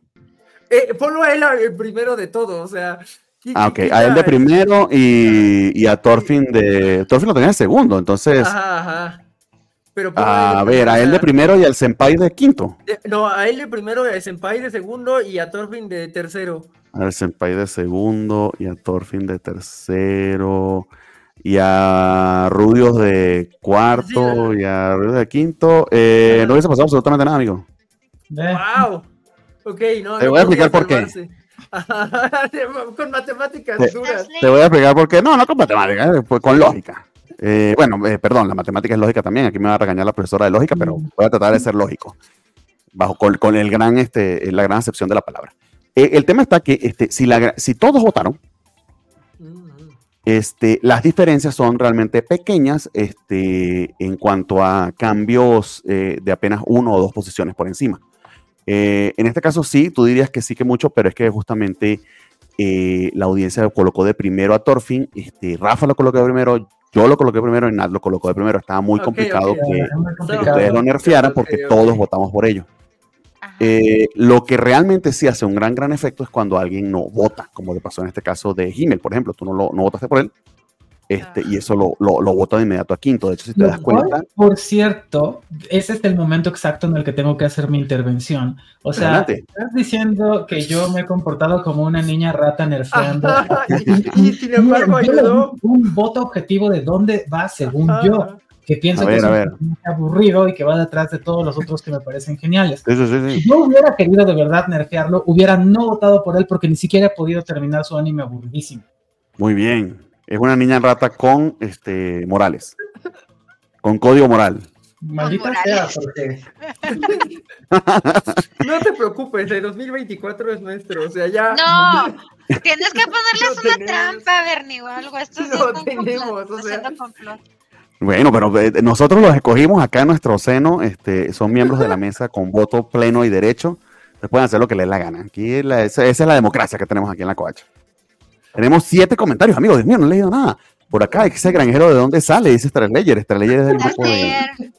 Eh, ponlo a él el primero de todo, o sea. ¿qué- Ah, ok. A él de primero y, y a Thorfinn de. Thorfinn lo tenía de segundo, entonces. Ajá, ajá. Pero él A ver, a él de primero y al Senpai de quinto. eh, No, a él de primero, a Senpai de segundo y a Thorfinn de tercero. Al Senpai de segundo y a Thorfinn de tercero. Y a Rudios de cuarto y a Rudios de quinto. Eh, no hubiese pasado absolutamente nada, amigo. ¡Wow! Ok, no. Te no voy a explicar por qué. Con matemáticas Te- duras. Te voy a explicar por qué. No, no con matemáticas, eh, pues con lógica. Eh, bueno, eh, perdón, la matemática es lógica también. Aquí me va a regañar la profesora de lógica, pero voy a tratar de ser lógico. Bajo con, con el gran, este, la gran acepción de la palabra. Eh, el tema está que este, si, la, gra- si todos votaron, Mm, este, las diferencias son realmente pequeñas este, en cuanto a cambios eh, de apenas uno o dos posiciones por encima. Eh, en este caso sí, tú dirías que sí que mucho, pero es que justamente eh, la audiencia colocó de primero a Thorfinn, este, Rafa lo colocó de primero, yo lo coloqué primero y Nat lo colocó de primero. Estaba muy complicado que ustedes lo nerfearan porque todos votamos por ello. Eh, lo que realmente sí hace un gran, gran efecto es cuando alguien no vota, como le pasó en este caso de Himmel, por ejemplo. Tú no, lo, no votaste por él, este, y eso lo, lo, de inmediato a quinto. De hecho, si te Lo das cual, cuenta, Por cierto, ese es el momento exacto en el que tengo que hacer mi intervención. O sea, adelante. estás diciendo que yo me he comportado como una niña rata nerfeando. Ajá, y, y sin embargo ayudó. un voto objetivo de dónde va según yo, Ajá. que pienso que es aburrido y que va detrás de todos los otros que me parecen geniales. Sí, sí, sí. Si yo hubiera querido de verdad nerfearlo, hubiera no votado por él porque ni siquiera he podido terminar su anime aburridísimo. Muy bien. Es una niña rata con este, morales. Con código moral. Maldita sea, porque No te preocupes, el 2024 es nuestro, o sea, ya. No, tienes que ponerles No una tenemos. trampa, Bernie, o algo. Esto es No complot, tenemos, o sea. Bueno, pero eh, nosotros los escogimos acá en nuestro seno. Este, son miembros de la mesa con voto pleno y derecho. Ustedes pueden hacer lo que les dé la gana. Aquí es la- esa, esa es la democracia que tenemos aquí en la covacha. Tenemos siete comentarios, amigos. Dios mío, no he leído nada. Por acá, ese granjero de dónde sale, dice Starlayer. Starlayer es del grupo de.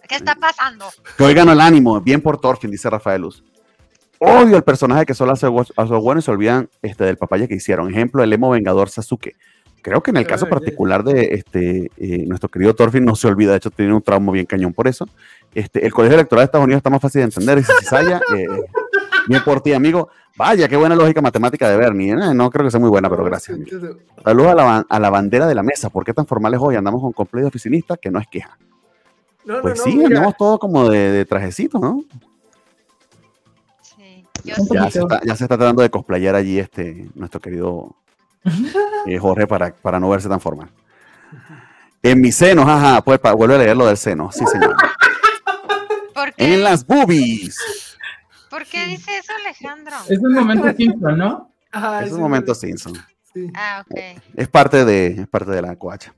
¿Qué está pasando? Que hoy ganó el ánimo, bien por Thorfinn, dice Rafael Luz. Odio el personaje que solo hace, gu- hace bueno y se olvidan este, del papaya que hicieron. Ejemplo, el emo vengador Sasuke. Creo que en el caso particular de este, eh, nuestro querido Thorfinn no se olvida, de hecho tiene un trauma bien cañón por eso. Este, el colegio electoral de Estados Unidos está más fácil de entender, dice Cisaya. eh, bien por ti, amigo. Vaya, qué buena lógica matemática de Bernie. ¿eh? No creo que sea muy buena, pero gracias. amigo. Saludos a la, a la bandera de la mesa. ¿Por qué tan formales hoy? Andamos con completo oficinista, que no es queja. No, Pues no, sí, andamos todos como de, de trajecito, ¿no? Sí, yo. Ya se, está, ya se está tratando de cosplayar allí este, nuestro querido eh, Jorge para, para no verse tan formal. En mis senos, ajá, pues pa- vuelve a leer lo del seno, sí señor. ¿Por qué? En las boobies. ¿Por qué dice eso, Alejandro? es un momento Simpson, ¿no? ajá, Es sí, un momento Simpson. sí. Ah, ok. Es parte de, es parte de la coacha.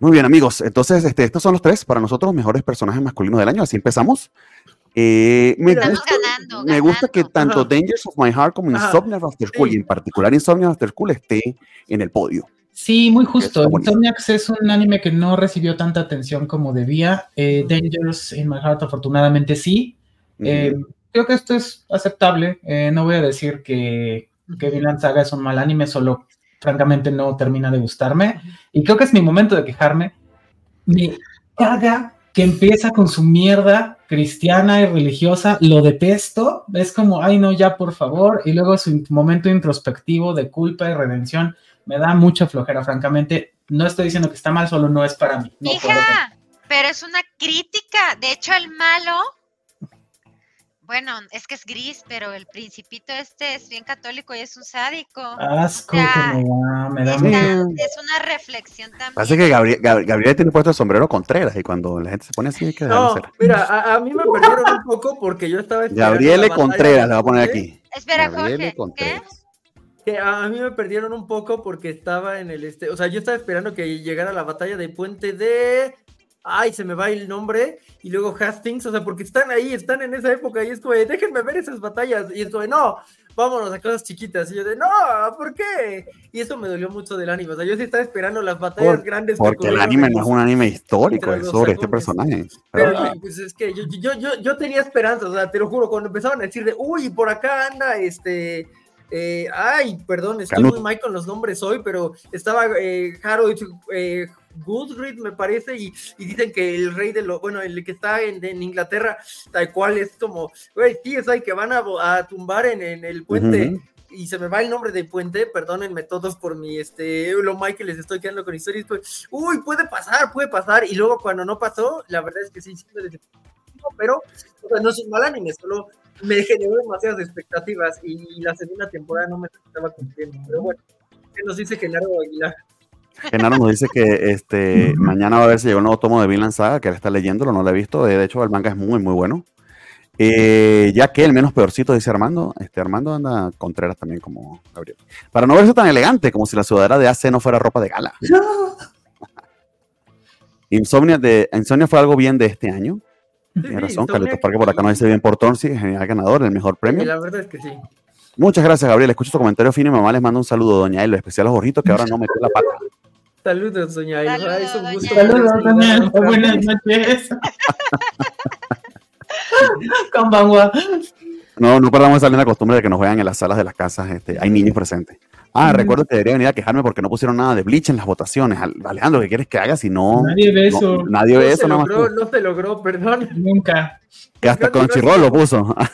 Muy bien, amigos. Entonces, este, estos son los tres para nosotros los mejores personajes masculinos del año. Así empezamos. Eh, me gusta, ganando, me gusta que tanto Ajá. Dangers of My Heart como Ajá. Insomnia After School, Sí. y en particular Insomnia After School, esté en el podio. Sí, muy justo. Insomniacs es un anime que no recibió tanta atención como debía. Eh, Dangers in My Heart, afortunadamente, sí. Eh, creo que esto es aceptable. Eh, no voy a decir que, que Vinland Saga es un mal anime, solo francamente no termina de gustarme. Y creo que es mi momento de quejarme. Me caga que empieza con su mierda cristiana y religiosa, lo detesto. Es como, ay, no, ya por favor. Y luego su momento introspectivo de culpa y redención me da mucha flojera, francamente. No estoy diciendo que está mal, solo no es para mí. No Hija, pero es una crítica. De hecho, el malo, bueno, es que es gris, pero el principito este es bien católico y es un sádico. Asco, que me da, me da es una reflexión también. Parece que Gabriel, Gab- Gabriel tiene puesto el sombrero Contreras y cuando la gente se pone así hay que No, ser. mira, a, a mí me perdieron un poco porque yo estaba batalla Contreras le va a poner aquí. Espera, Gabriele Jorge, ¿qué? Contreras. Que a, a mí me perdieron un poco porque estaba en el este, o sea, yo estaba esperando que llegara la batalla de Puente de ay, se me va el nombre, y luego Hastings, o sea, porque están ahí, están en esa época, y es como, de, déjenme ver esas batallas, y es como, de, no, vámonos a cosas chiquitas, y yo de, no, ¿por qué? Y eso me dolió mucho del anime, o sea, yo sí estaba esperando las batallas Por- grandes. que Porque el anime no es un anime histórico, es sobre este personaje. Pero pues es que yo, yo, yo, yo tenía esperanza, o sea, te lo juro, cuando empezaban a decir de, uy, por acá anda este, eh, ay, perdón, estoy muy mal con los nombres hoy, pero estaba eh, Harold eh, Goodread, me parece, y, y dicen que el rey de lo, bueno, el que está en, en Inglaterra, tal cual es como, güey, sí, es ahí que van a, a tumbar en, en el puente. Ujú. Y se me va el nombre del puente, perdónenme todos por mi, este, lo mal que les estoy quedando con historias, pues, uy, puede pasar, puede pasar, y luego cuando no pasó, la verdad es que sí, sí pero, o sea, no es un mal anime, solo me generó demasiadas expectativas, y la segunda temporada no me estaba cumpliendo, pero bueno, ¿qué nos dice Genaro Aguilar? Genaro nos dice que este, mañana va a ver si llegó el nuevo tomo de Vinland Saga, que él está leyéndolo, no lo he visto. De hecho, el manga es muy, muy bueno. Eh, ya que el menos peorcito, dice Armando. Este Armando anda Contreras también, como Gabriel. Para no verse tan elegante, como si la sudadera de AC no fuera ropa de gala. Insomnia, de, Insomnia fue algo bien de este año. Sí, Tiene sí, razón, Carlitos Parque por acá nos dice bien por Torsi, genial ganador, el mejor y premio. La verdad es que sí. Muchas gracias, Gabriel. Escucho tu comentario fino y mamá les mando un saludo, doña Elo, especial a Jorrito, que ahora no metió la pata. Saludos, doña Saludos, es un gusto. Saludos, doña buenas noches. Konbanwa. No, no perdamos esa linda costumbre de que nos vean en las salas de las casas. Este, hay niños presentes. Ah, Mm. recuerdo que debería venir a quejarme porque no pusieron nada de Bleach en las votaciones. Al- Alejandro, ¿qué quieres que haga si no? Nadie ve no- eso. nadie No ve se eso, nada más logró, no se logró, perdón. Nunca. Que hasta Fíjate, Crunchyroll lo puso.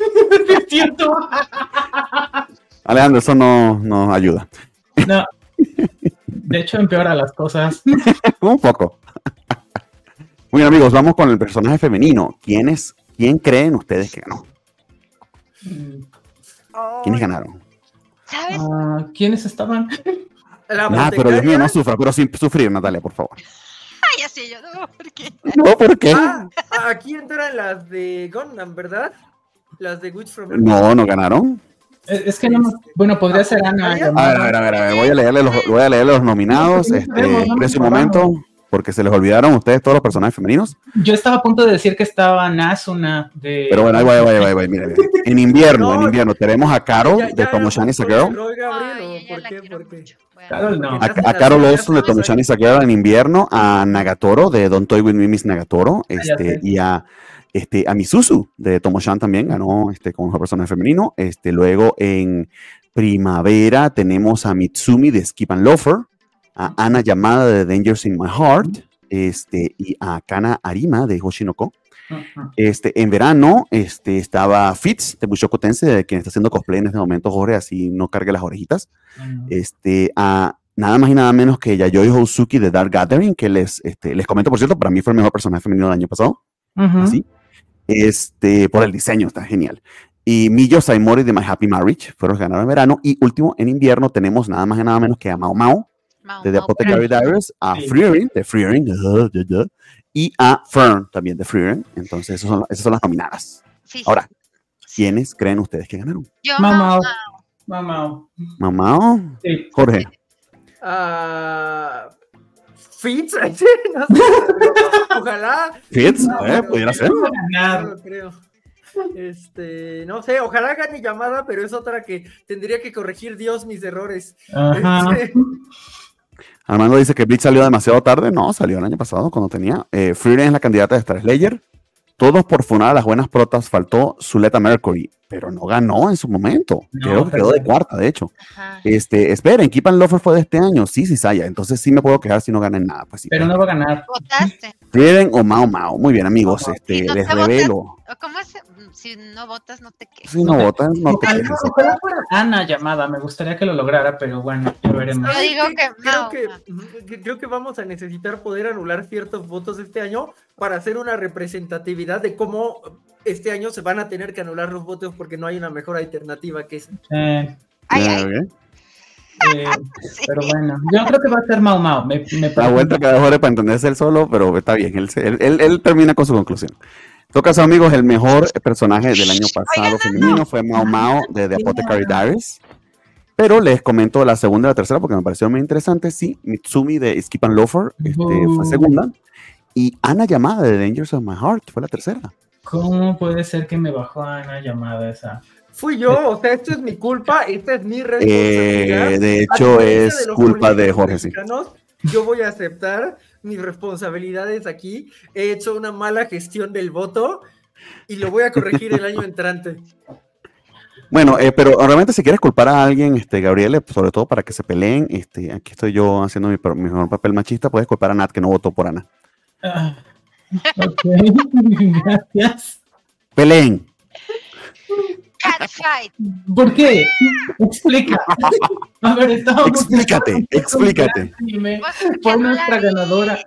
Es cierto. Alejandro, eso no nos ayuda. No. De hecho, empeora las cosas. Un poco. Muy bien, amigos, vamos con el personaje femenino. ¿Quién es? ¿Quién creen ustedes que ganó? ¿Quiénes ganaron? ¿Sabes? Ah, ¿Quiénes estaban? La Ah, pero Dios mío, no sufra, pero sin sufrir, Natalia, por favor. Ay, así yo, no, ¿por qué? No, ¿por qué? Ah, aquí entran las de Gundam, ¿verdad? Las de Witch from No, no ganaron. Es que no. me- Bueno, podría ser Ana. A ver, a ver, a ver, a ver, voy a leerle los, voy a leerle los nominados. No, no Este, un nos momento, porque se les olvidaron ustedes todos los personajes femeninos. Yo estaba a punto de decir que estaba Nasuna de. Pero bueno, ahí va, ahí va, ahí va, ahí va, mira, mira. En invierno, en No, invierno, tenemos a Carol Ya- de ya Tomo-chan is a puso Girl. el rol, Gabriel, Ay, ¿o ella ¿Por la qué? quiero ¿Por qué? mucho. Bueno. Carol, no. A, a Carol Olson de Tomo-chan Girl en invierno, a Nagatoro de Don't Toy With Me Miss Nagatoro, ya este, y a, este, a Misuzu de Tomo-chan también ganó este, como mejor personaje femenino. Este, luego en primavera tenemos a Mitsumi de Skip and Loafer, a Ana Yamada de Dangers in My Heart, este, y a Kana Arima de Hoshinoko. Este, en verano este, estaba Fitz de Mushoku Tensei, de quien está haciendo cosplay en este momento, Jorge, así no cargue las orejitas. Este, a nada más y nada menos que Yayoi Hosuki de Dark Gathering, que les, este, les comento, por cierto, para mí fue el mejor personaje femenino del año pasado. Así. Este, por el diseño, está genial. Y Miyo Saimori de My Happy Marriage fueron los ganadores en verano. Y último, en invierno, tenemos nada más y nada menos que a Mao Mao Mao, de The Mao, Apothecary Diaries, a Sí. Freering de Freering, y a Fern también de Freering. Entonces, esos son- esas son las nominadas. Sí, Ahora, ¿quiénes creen ustedes que ganaron? yo. Mao, Mamá. Mamá, Sí. Jorge. Ah, Fitz, sí, no sé, ojalá. Fitz, No, eh, pudiera ser. No creo. Este, no sé, ojalá gane llamada, pero es otra que tendría que corregir Dios mis errores. Ajá. Este, Armando dice que Blitz salió demasiado tarde. No, salió el año pasado cuando tenía. Eh, es la candidata de Star Slayer. Todos por funar a las buenas protas. Faltó Zuleta Mercury, pero no ganó en su momento. No, Creo que quedó de cuarta, de hecho. Ajá. Este, esperen, Keep and Lover fue de este año. Sí, sí, Saya. Entonces sí me puedo quejar si no ganan nada. Pues sí. Pero no va a ganar. ¿Votaste? O Mao Mao. Muy bien, amigos. Este, ¿Y no les votas? revelo. ¿O ¿Cómo es? Si no votas, no te quejes. Si no votan, no te quejes. Ana llamada, me gustaría que lo lograra, pero bueno, ya veremos. Yo digo que creo que- creo que vamos a necesitar poder anular ciertos votos este año para hacer una representatividad de cómo este año se van a tener que anular los votos porque no hay una mejor alternativa que esa. Eh, Ay, ay, eh, sí. pero bueno, yo creo que va a ser Mau Mau. Me, me La vuelta que Jorge para entenderse él solo, pero está bien. Él, él, él- él termina con su conclusión. En todo caso, amigos, el mejor personaje del año pasado femenino fue Mao Mao de The Apothecary Diaries. Pero les comento la segunda y la tercera porque me pareció muy interesante. Sí, Mitsumi de Skip and Loafer este, fue Uh. segunda. Y Ana Llamada de Dangers of My Heart fue la tercera. ¿Cómo puede ser que me bajó Ana Llamada esa? Fui yo, o sea, esto es mi culpa, esta es mi responsabilidad. Eh, de A hecho, es de culpa de Jorge, sí. Yo voy a aceptar mis responsabilidades aquí. He hecho una mala gestión del voto y lo voy a corregir el año entrante. Bueno, eh, pero realmente si quieres culpar a alguien, este, Gabriele, sobre todo para que se peleen, este, aquí estoy yo haciendo mi mejor papel machista, puedes culpar a Nat que no votó por Ana. Ah, ok, gracias. Peleen. Catfight. ¿Por qué? Explica. A ver, estábamos. Explícate, explícate. Fue no nuestra ganadora.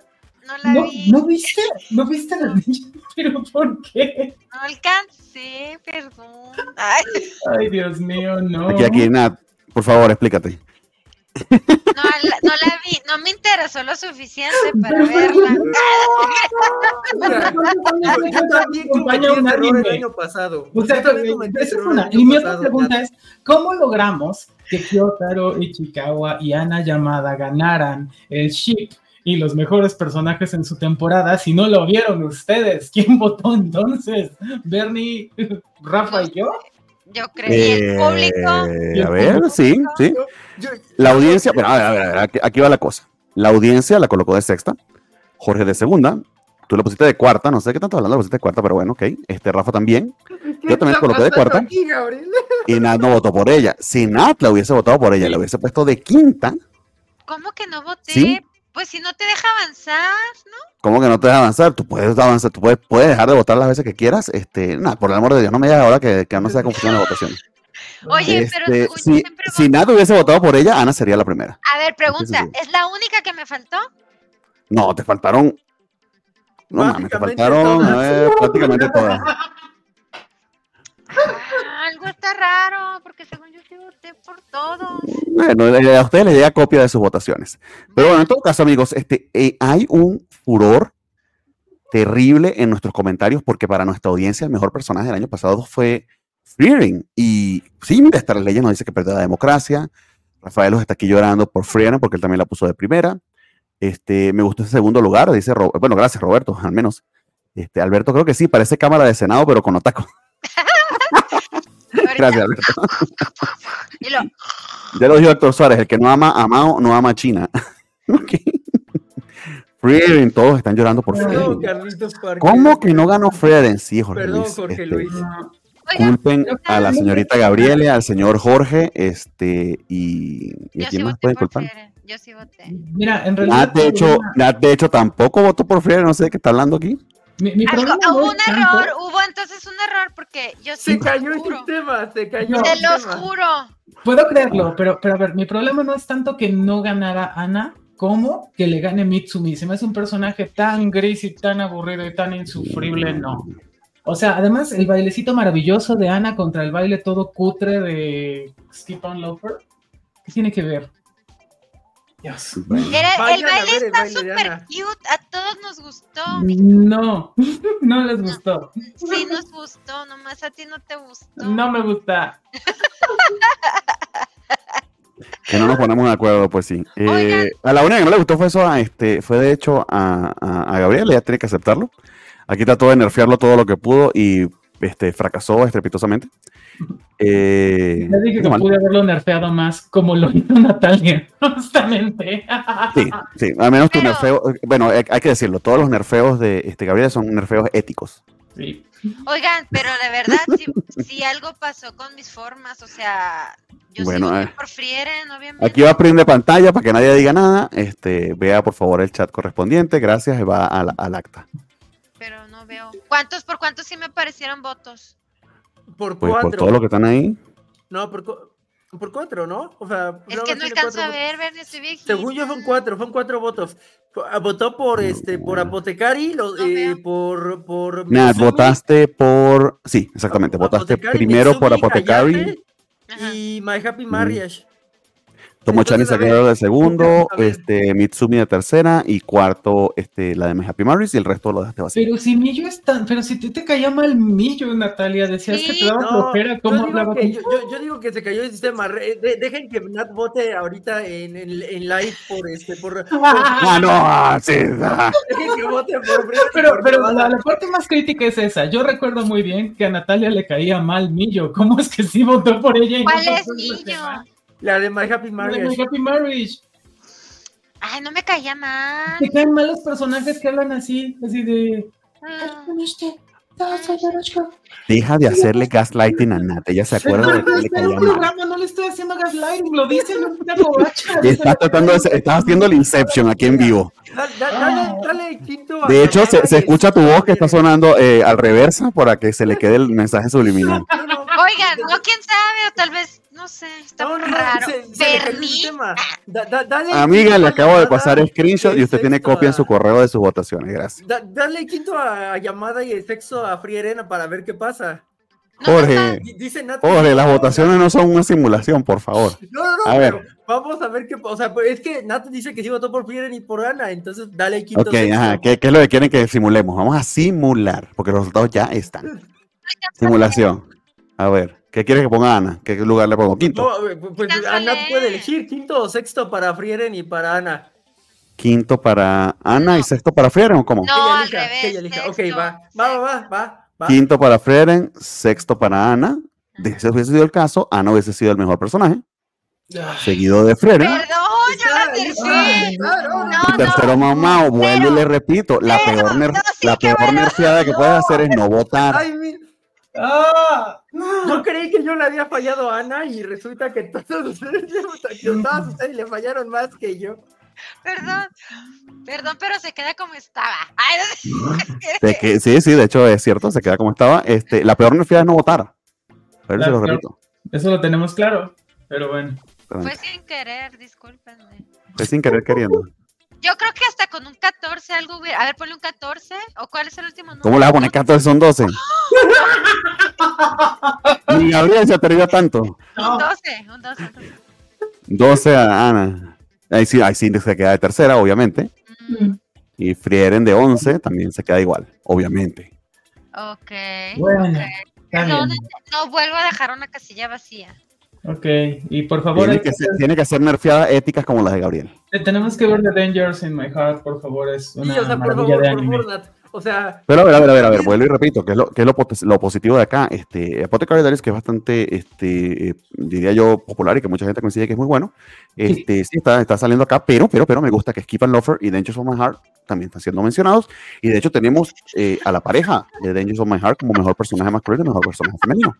No la ¿No, vi. ¿No viste? ¿No viste la niña? ¿Pero por qué? No alcancé, perdón. Ay, Ay, Dios mío, no. Aquí, aquí, Nat, por favor, explícate. No, la, no la vi, no me interesó lo suficiente para verla. Mira, yo, yo también cometí Acompaña ese un error el anime. año pasado. O sea, es una. Y mi otra pregunta es, ¿cómo logramos que Kyotaro, Ichikawa y Ana Yamada ganaran el ship y los mejores personajes en su temporada si no lo vieron ustedes? ¿Quién votó entonces? ¿Bernie, Rafa y yo? Yo creo. Y el público. Eh, a ver, sí, sí. Yo- La audiencia, bueno, a ver, a ver, a ver, aquí, aquí va la cosa. La audiencia la colocó de sexta, Jorge de segunda, tú la pusiste de cuarta, no sé qué tanto hablando, la pusiste de cuarta, pero bueno, ok. Este Rafa también, ¿qué Yo también está coloqué de cuarta. aquí, y Nat no votó por ella. Si Nat la hubiese votado por ella, la hubiese puesto de quinta, ¿Cómo que no voté? Sí. Pues si no te deja avanzar, ¿no? ¿Cómo que no te deja avanzar? Tú puedes avanzar, tú puedes, puedes dejar de votar las veces que quieras. Este, nada, por el amor de Dios, no me digas ahora que, que no sea confusión en las votaciones. Oye, pero Este, yo si, siempre si Nat hubiese votado por ella, Ana sería la primera. A ver, pregunta. ¿es la única que me faltó? No, te faltaron. No mames, te faltaron todas. a ver, prácticamente todas. Ah, algo está raro, porque según yo sí voté por todos. Bueno, eh, a ustedes les llega copia de sus votaciones. Pero bueno, en todo caso, amigos, este, eh, hay un furor terrible en nuestros comentarios porque para nuestra audiencia el mejor personaje del año pasado fue Freering. Y sí, mira, esta ley nos dice que perdió la democracia. Rafael los está aquí llorando por Freering porque él también la puso de primera. Este, me gustó ese segundo lugar, dice Bueno, gracias, Roberto, al menos. Este, Alberto, creo que sí, parece Cámara de Senado, pero con otaco. Gracias, Alberto. Ya lo dijo Héctor Suárez, el que no ama a Mao no ama a China. Frieren, todos están llorando por. Carlitos Parker. ¿Cómo que no ganó Frieren? Sí, Jorge Perdón, Luis. Jorge este, Luis. oigan, Culpen a la señorita Gabriele, al señor Jorge, este, y, y yo a sí quién más voté pueden por culpar. Frieren, Yo sí voté. Mira, en realidad. Nat, de hecho, Nat, de hecho, tampoco votó por Frieren, no sé de qué está hablando aquí. mi, mi Algo- no hubo un tanto- error, hubo entonces un error, porque yo sí Se cayó el sistema, se cayó No. te los sistema. juro. Puedo creerlo, pero, pero a ver, mi problema no es tanto que no ganara Ana como que le gane Mitsumi. Se me hace un personaje tan gris y tan aburrido y tan insufrible, no. O sea, además, el bailecito maravilloso de Ana contra el baile todo cutre de Stephen Loper, ¿qué tiene que ver? Dios. Era, el a baile el está súper cute, a todos nos gustó. No, no les gustó. Sí nos gustó, nomás a ti no te gustó. No me gusta. Que no nos ponemos de acuerdo, pues sí. Eh, a la única que no le gustó fue eso, a este, fue de hecho a, a, a Gabriel, ella tiene que aceptarlo. Aquí trató de nerfearlo todo lo que pudo y este, fracasó estrepitosamente. Eh, dije que mal. pude haberlo nerfeado más como lo hizo Natalia, justamente. Sí, sí, al menos tu Pero- nerfeo, bueno, hay, hay que decirlo, todos los nerfeos de este Gabriel son nerfeos éticos. Sí. Oigan, pero de verdad, si, si algo pasó con mis formas, o sea, yo Bueno, sí voté eh, por Frieren, obviamente. Aquí va a prender pantalla para que nadie diga nada. Este, vea por favor el chat correspondiente, gracias, y va al, al acta. Pero no veo. ¿Cuántos por cuántos sí me aparecieron votos? Por Pues cuatro. por todo lo que están ahí. No, por, cu- por cuatro, ¿no? O sea, Es nada que no alcanzo a ver, Bernie, estoy viejita. Según yo son cuatro, son cuatro votos. Ah, Votó por este, por Apotecari, lo- No eh, por, por Mitsumi, votaste por. Sí, exactamente. Votaste Apotecari, primero por Apotecari. Hayate y My Happy Marriage. Tomo-chan y Entonces, a ver, Sakura de segundo, este, Mitsumi de tercera y cuarto, este, la de My Happy Marriage y el resto lo dejaste vacío. Pero si Millo es tan. Pero si te, te caía mal Millo, Natalia, decías que te Sí, daba No, flojera. yo ¿Cómo digo, hablaba yo, yo- yo digo que se cayó el sistema. De- dejen que Nat vote ahorita en, en, en live por este. Por, por- Ah, no, ah, sí, ah. dejen que vote por Pero, por pero la, la parte más crítica es esa. Yo recuerdo muy bien que a Natalia le caía mal Millo. ¿Cómo es que sí votó por ella? y no ¿Cuál por es demás? La de My Happy La de Marriage. My Happy Marriage. Ay, no me caía mal. Te caen mal los personajes que hablan así, así de. Ah, Deja de hacerle gaslighting a Nat, ella se acuerda de que le caía mal. programa, no le estoy haciendo gaslighting, lo dice en una estás tratando de, estás haciendo el Inception aquí en vivo. Da- da- dale, dale quinto De hecho, se, escucha tu voz que está sonando eh, al reversa para que se le quede el mensaje subliminal. Oigan, no, quién sabe, o tal vez, no sé, está no, no, muy no, raro. se- se le cayó el Bernie, sistema. Da- da- dale Amiga, le acabo de pasar el screenshot y usted tiene copia en su correo de sus votaciones. Gracias. Da- dale quinto a llamada y el sexo a Free Arena para ver qué pasa. no, Jorge, Di- Dice Jorge, las votaciones no son una simulación, por favor. No, no, no. A ver. pero Vamos a ver qué pasa. O sea, pues es que Nat dice que sí votó por Free Arena y por Ana. Entonces dale quinto. Ok, ajá. ¿Qué, qué es lo que quieren que simulemos? Vamos a simular, porque los resultados ya están. Simulación. A ver, ¿qué quiere que ponga Ana? ¿Qué lugar le pongo? Quinto. No, pues Tan a Nat solemne. puede elegir quinto o sexto para Free Arena y para Ana. Quinto para Ana y sexto para Frieren, ¿o cómo? No, al elija, revés. elija. Ok, sexto, va. Va, va, va, va. va. Quinto para Frieren, sexto para Ana. De ese hubiese sido el caso, Ana hubiese sido el mejor personaje, seguido de Frieren. Perdón, yo la tercera. no, no, No, no. tercero, mamá, vuelvo y le repito, la pero, peor, ner- no, sí, la peor nerfeada que puedes hacer es no votar. Ay, mi- ¡Ah! Yo creí que yo le había fallado a Ana y resulta que todos ustedes, todas ustedes le fallaron más que yo. Perdón, perdón, pero se queda como estaba. Ay, no sé. De que, sí, sí, de hecho es cierto, se queda como estaba. Este, la peor nerfeada es no votar. Pero La se lo. Eso lo tenemos claro. Pero bueno. Fue sin querer, discúlpenme. Fue sin querer queriendo. Yo creo que hasta con un 14 algo hubiera. A ver, ponle un 14. ¿O cuál es el último número? ¿Cómo le vas a poner 14? Son 12. Ni Gabriel se atrevió tanto. Un 12, un 12. un 12. 12 a Ana. Ahí sí, ahí sí se queda de tercera, obviamente. Mm, Y Frieren de 11 también se queda igual, obviamente. ok. Bueno, ok. está No, bien. no vuelvo a dejar una casilla vacía. Ok, y por favor, Tiene que, ser, hacer- tiene que ser nerfeadas éticas como las de Gabriel. eh, tenemos que ver The Dangers in My Heart, por favor. Es Sí, una o sea, por maravilla favor, de por anime. favor, Nat. O sea, Pero a ver, a ver, a ver, a ver, vuelvo y repito, que es lo, que es lo, lo positivo de acá. Este, Apothecary Diaries, que es bastante, este, eh, diría yo, popular y que mucha gente coincide que es muy bueno. Este, sí, está, está saliendo acá, pero, pero, pero me gusta que Skip and Lover y Dangers of My Heart también están siendo mencionados. Y de hecho tenemos eh, a la pareja de Dangers of My Heart como mejor personaje masculino y mejor personaje femenino.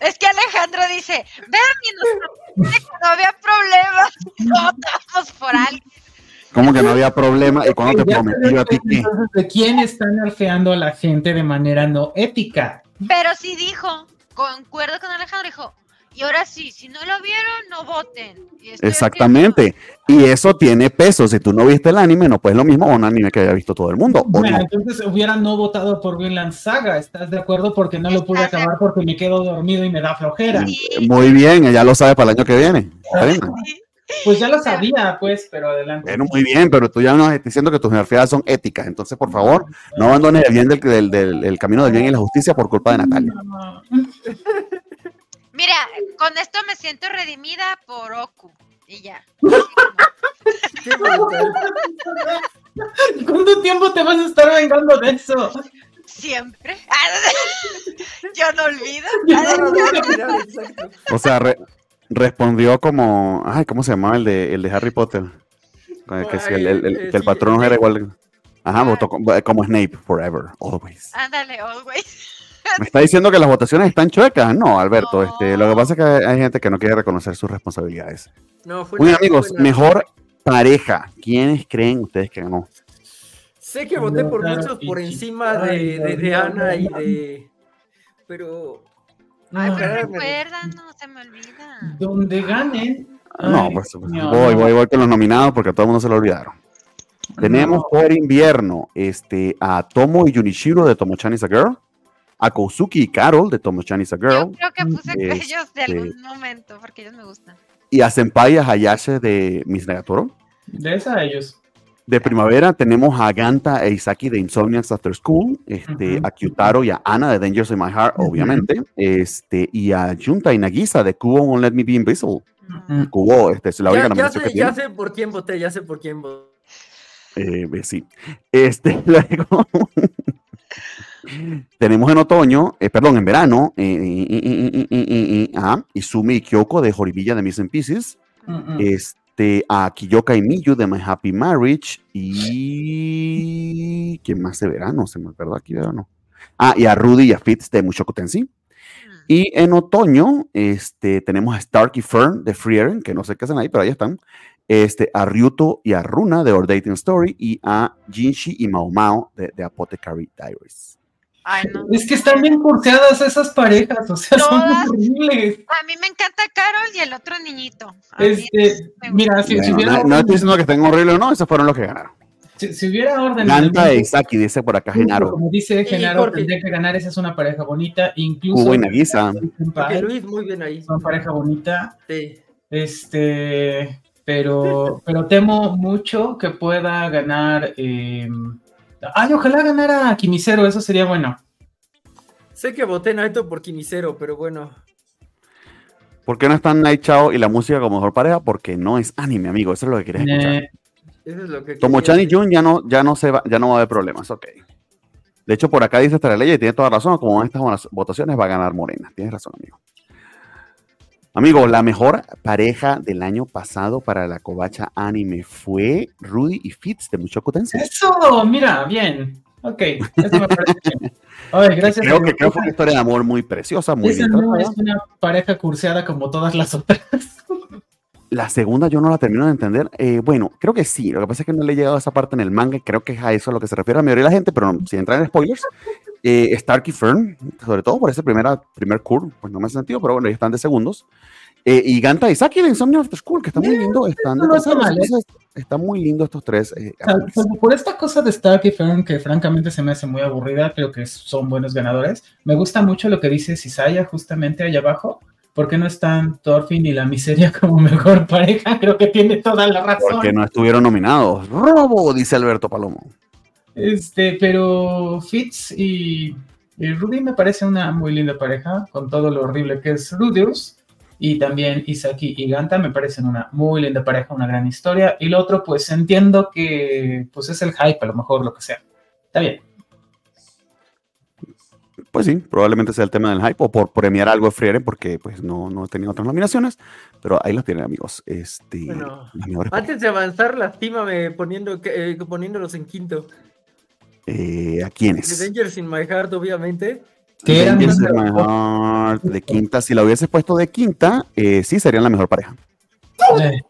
Es que Alejandro dice: prometiste que no había problemas. No votamos por alguien. Como que no había problema. ¿Y cuando te prometió a ti sabemos, qué? entonces, ¿De quién están nerfeando a la gente de manera no ética? Pero sí dijo, concuerdo con Alejandro, dijo: Y ahora sí, si no lo vieron, no voten. Estoy Exactamente. Y eso tiene peso. Si tú no viste el anime, no puedes lo mismo a un anime que haya visto todo el mundo. ¿o Bueno, no? entonces hubiera no votado por Vinland Saga. ¿Estás de acuerdo? Porque no lo pude ¿Estás de acabar porque me quedo dormido y me da flojera. Sí. Muy bien, ella lo sabe para el año que viene. Bien. Pues ya lo sabía, pues, pero adelante. Bueno, muy bien, pero tú ya nos estás diciendo que tus nerfeadas son éticas. Entonces, por favor, no abandones el bien del, del- del- el camino del bien y la justicia por culpa de Natalia. Mira, con esto me siento redimida por Oku. Y ya. qué. ¿Cuánto tiempo te vas a estar vengando de eso? Siempre. Yo no olvido. O sea, re- respondió como, ay, ¿cómo se llamaba el de, el de Harry Potter? Eh, Que, si el, el- el- que el Sí, patrón era igual. Ajá, votó como, como Snape, forever, always. Ándale, always. Me está diciendo que las votaciones están chuecas. No, Alberto, No. este, lo que pasa es que hay, gente que no quiere reconocer sus responsabilidades. No, fue Muy amigos, fue mejor pareja. ¿Quiénes creen ustedes que ganó? Sé que voté por muchos por encima de, de, Ana y de. Pero. No, Ay, me- recuerdan, no se me olvida. donde ganen. No, Ay, pues, pues, voy, no. voy, voy con los nominados porque a todo el mundo se lo olvidaron. Tenemos No. por invierno este, a Tomo y Junichiro de Tomo-chan is a Girl. A Kousuki y Carol de Tomo-chan is a Yo Girl, creo que puse Este, ellos de algún momento, porque ellos me gustan. y a Senpai y a Hayase de Miss Negatoro. De esa a ellos. De primavera tenemos a Ganta e Isaki de Insomniacs After School, este, Ujú. a Kyutaro y a Ana de Dangers in My Heart, Ujú. obviamente, este, y a Junta y Nagisa de Kubo Won't Let Me Be Invisible. Mm. Kubo, este, es la única Ya, ya nominación sé, que ya tiene. sé por quién voté, ya sé por quién voté. Eh, eh, sí. Este, luego tenemos en otoño, eh, perdón, en verano, eh, ajá, Izumi y Kyoko de Horibilla de Miss in Pieces, Mm, mm. este, a Kiyoka y Miyu de My Happy Marriage y ¿quién más de verano? Se me perdón aquí verano. Ah, y a Rudy y a Fitz de Mushoku Tensei. Mm. Y en otoño, este, tenemos a Stark y Fern de Free Eren, que no sé qué hacen ahí, pero ahí están. Este, a Ryuto y a Runa de Our Dating Story y a Jinshi y Mao Mao de, de Apothecary Diaries. Ay, no. Es que están bien curseadas esas parejas, o sea, son horribles. A mí me encanta Carol y el otro niñito. A Este, mira, si, hubiera, no, no estoy diciendo que estén horribles o no, esos fueron los que ganaron. si, si hubiera orden. en el Ganta e mundo, Isaki, dice por acá Genaro. Como dice Genaro, Jorge. tendría que ganar. Esa es una pareja bonita. Incluso. Nagisa. Porque Luis, muy bien ahí. Son pareja bonita. Sí. Este, pero, pero temo mucho que pueda ganar. eh, ay, ojalá ganara Kimisero, eso sería bueno. Sé que voté Naito por Kimisero, pero bueno. ¿Por qué no están Night Chao y la música como mejor pareja? Porque no es anime, amigo. Eso es lo que querías escuchar. Eh, Eso es lo que. Tomo-chan y quería. Jun ya no, ya no se va, ya no va a haber problemas, ok. De hecho, por acá dice Estrella y tiene toda razón, como en estas votaciones va a ganar Morena. Tienes razón, amigo. Amigo, la mejor pareja del año pasado para la covacha anime fue Rudy y Fitz de Mushoku Tensei. eso, mira, bien. Ok, eso me parece bien. Ay, gracias. Creo que creo fue una historia de amor muy preciosa, muy Esa bien no es una pareja curseada como todas las otras. La segunda yo no la termino de entender. Eh, bueno, creo que sí. Lo que pasa es que no le he llegado a esa parte en el manga. y Creo que es a eso a lo que se refiere la mayoría de la gente, pero no, sin entrar en spoilers. Eh, Stark y Fern, sobre todo por ese primera, primer curve, pues no me hace sentido, pero bueno, ya están de segundos. Eh, y Ganta y Saki de Insomnia After School, que está muy lindo. Están no está mal, ¿eh? entonces, Está muy lindo estos tres. eh, por esta cosa de Stark y Fern, que francamente se me hace muy aburrida, creo que son buenos ganadores. Me gusta mucho lo que dice Sisaya justamente allá abajo. ¿Por qué no están Thorfinn y la miseria como mejor pareja? Creo que tiene toda la razón. Porque no estuvieron nominados. Robo, dice Alberto Palomo. Este, pero Fitz y, y Rudy me parece una muy linda pareja, con todo lo horrible que es Rudius. Y también Isaki y Ganta me parecen una muy linda pareja, una gran historia. Y lo otro, pues entiendo que pues es el hype, a lo mejor lo que sea. Está bien. Pues sí, probablemente sea el tema del hype o por premiar algo de Frieren porque pues no, no he tenido otras nominaciones, pero ahí los tienen amigos. Este, Bueno, las Antes de avanzar, lastímame poniendo, eh, poniéndolos en quinto. Eh, ¿A The quiénes? Dangers in My Heart, obviamente. Que eran Dangers in My Heart, de quinta, si la hubieses puesto de quinta, eh, sí serían la mejor pareja. Eh,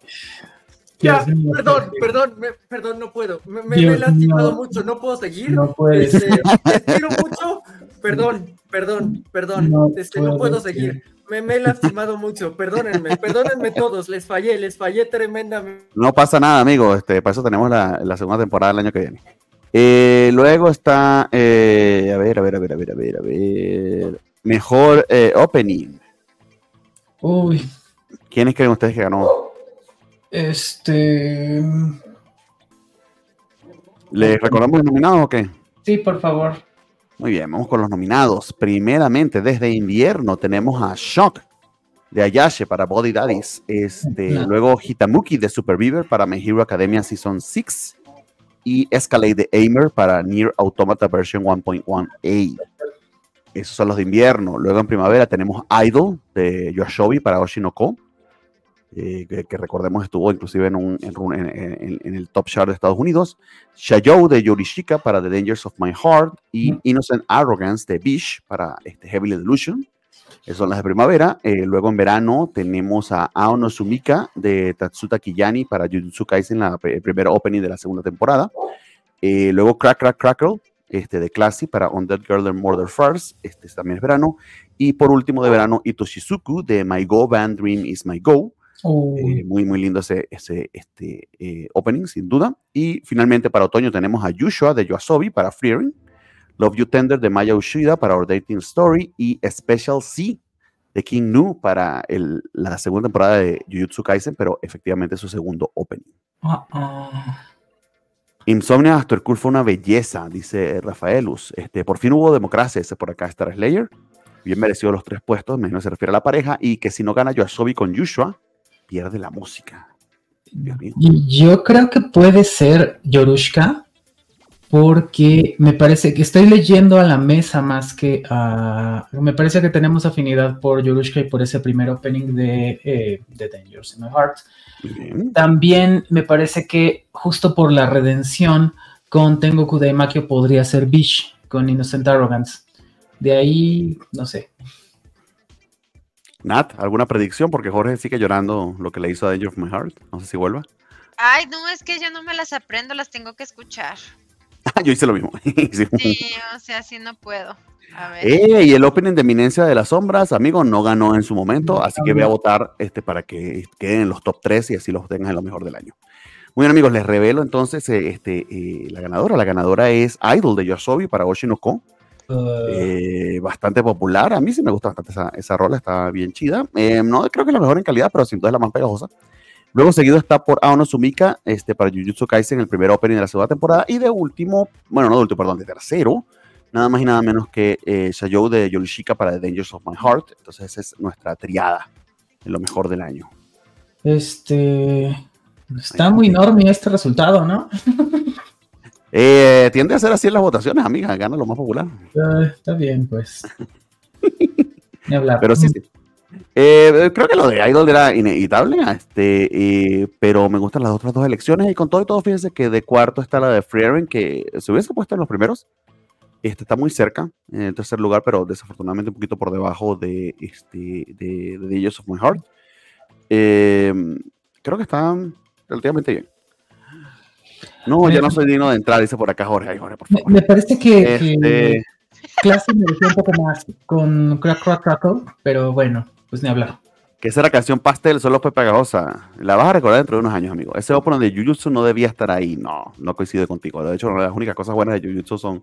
Ya, perdón, perdón, me- perdón, no puedo. Me, me- me Dios he lastimado mucho, no puedo seguir. No puedes. Este, les quiero mucho. Perdón, perdón, perdón. No este, no puedo seguir. Me, me he lastimado mucho. Perdónenme, perdónenme todos. Les fallé, les fallé tremendamente. No pasa nada, amigo. Este, para eso tenemos la, la segunda temporada del año que viene. Eh, luego está, eh, a ver, a ver, a ver, a ver, a ver, a ver. Mejor eh, opening. Uy, ¿Quiénes creen ustedes que ganó? este. ¿Les recordamos los nominados o qué? Sí, por favor. Muy bien, vamos con los nominados. Primeramente, desde invierno tenemos a Shock de Ayashe para Body Daddies. Este, luego Hitamuki de Super Beaver para My Hero Academia Season 6. Y Escalade de Aimer para Near Automata version 1.1a. Esos son los de invierno. Luego en primavera tenemos Idol de Yoshobi para Oshinoko. eh, que, que recordemos estuvo inclusive en, un, en, en- el top chart de Estados Unidos. Shayou de Yorishika para The Dangers of My Heart y. Innocent Arrogance de Bish para este Heavily Delusion. Esas son las de primavera. Eh, luego en verano tenemos a Aono Sumika de Tatsuta Kiyani para Jujutsu Kaisen, la primera opening de la segunda temporada. Eh, luego Crack Crack Crackle este, de Classy para Undead Girl and Murder First. Este también es verano. Y por último de verano, Itoshizuku de My Go Band Dream is My Go. Eh, muy, muy lindo ese, ese este, eh, opening, sin duda. Y finalmente para otoño tenemos a Yushua de Yoasobi para Freering. Love You Tender de Maya Ushida para Our Dating Story y Special C de King Nu para el- la segunda temporada de Jujutsu Kaisen, pero efectivamente su segundo opening. Ah, ah. Insomnia After Cool fue una belleza, dice Rafaelus. Este, por fin hubo democracia, ese por acá Star Slayer. Bien merecido los tres puestos, menos se refiere a la pareja. Y que si no gana Yoasobi con Yushua, pierde la música. Dios mío. Y yo creo que puede ser Yorushka, porque me parece que estoy leyendo a la mesa más que a. Me parece que tenemos afinidad por Yorushka y por ese primer opening de, eh, de Dangerous in My Heart. Bien. También me parece que justo por la redención con Tengoku Daimakyo podría ser Bish con Innocent Arrogance. De ahí, no sé. Nat, ¿alguna predicción? Porque Jorge sigue llorando lo que le hizo a Danger of My Heart. No sé si vuelva. Ay, no, es que yo no me las aprendo, las tengo que escuchar. Ah, yo hice lo mismo. Sí. Sí, o sea, sí no puedo. A ver. Eh, y el opening de Eminencia de las Sombras, amigo, no ganó en su momento, así que voy a votar este, para que queden en los top 3 y así los tengan en lo mejor del año. Muy bien, amigos, les revelo entonces eh, este, eh, la ganadora. La ganadora es Idol de Yosobi para Oshinoko. Uh, Eh, bastante popular. A mí sí me gusta bastante esa, esa rola, está bien chida. Eh, no creo que es la mejor en calidad, pero sin duda es la más pegajosa. Luego seguido está por Aono Sumika este, para Jujutsu Kaisen, el primer opening de la segunda temporada. Y de último, bueno, no de último, perdón, de tercero, nada más y nada menos que eh, Shayou de Yorishika para The Dangers of My Heart. Entonces esa es nuestra triada en lo mejor del año. este. Está muy enorme este resultado, ¿no? Eh, tiende a ser así en las votaciones, amiga, gana lo más popular. Ah, está bien, pues. Ni hablar. Pero sí, sí. Eh, creo que lo de Idol era inevitable, este, eh, pero me gustan las otras dos elecciones y con todo y todo, fíjense que de cuarto está la de Freerin, que se hubiese puesto en los primeros. Este está muy cerca, en el tercer lugar, pero desafortunadamente un poquito por debajo de, este, de, de The Years of My Heart. Eh, creo que está relativamente bien. No, ya no soy digno de entrar, dice por acá Jorge. Ay, Jorge, por favor. me parece que, que Este, clase me un poco más con Crack Crack Crackle, pero bueno, pues ni hablar. que esa era canción Pastel, solo fue pegajosa. La vas a recordar dentro de unos años, amigo. Ese opening de Jujutsu no debía estar ahí. No, no coincide contigo. De hecho, las únicas cosas buenas de Jujutsu son La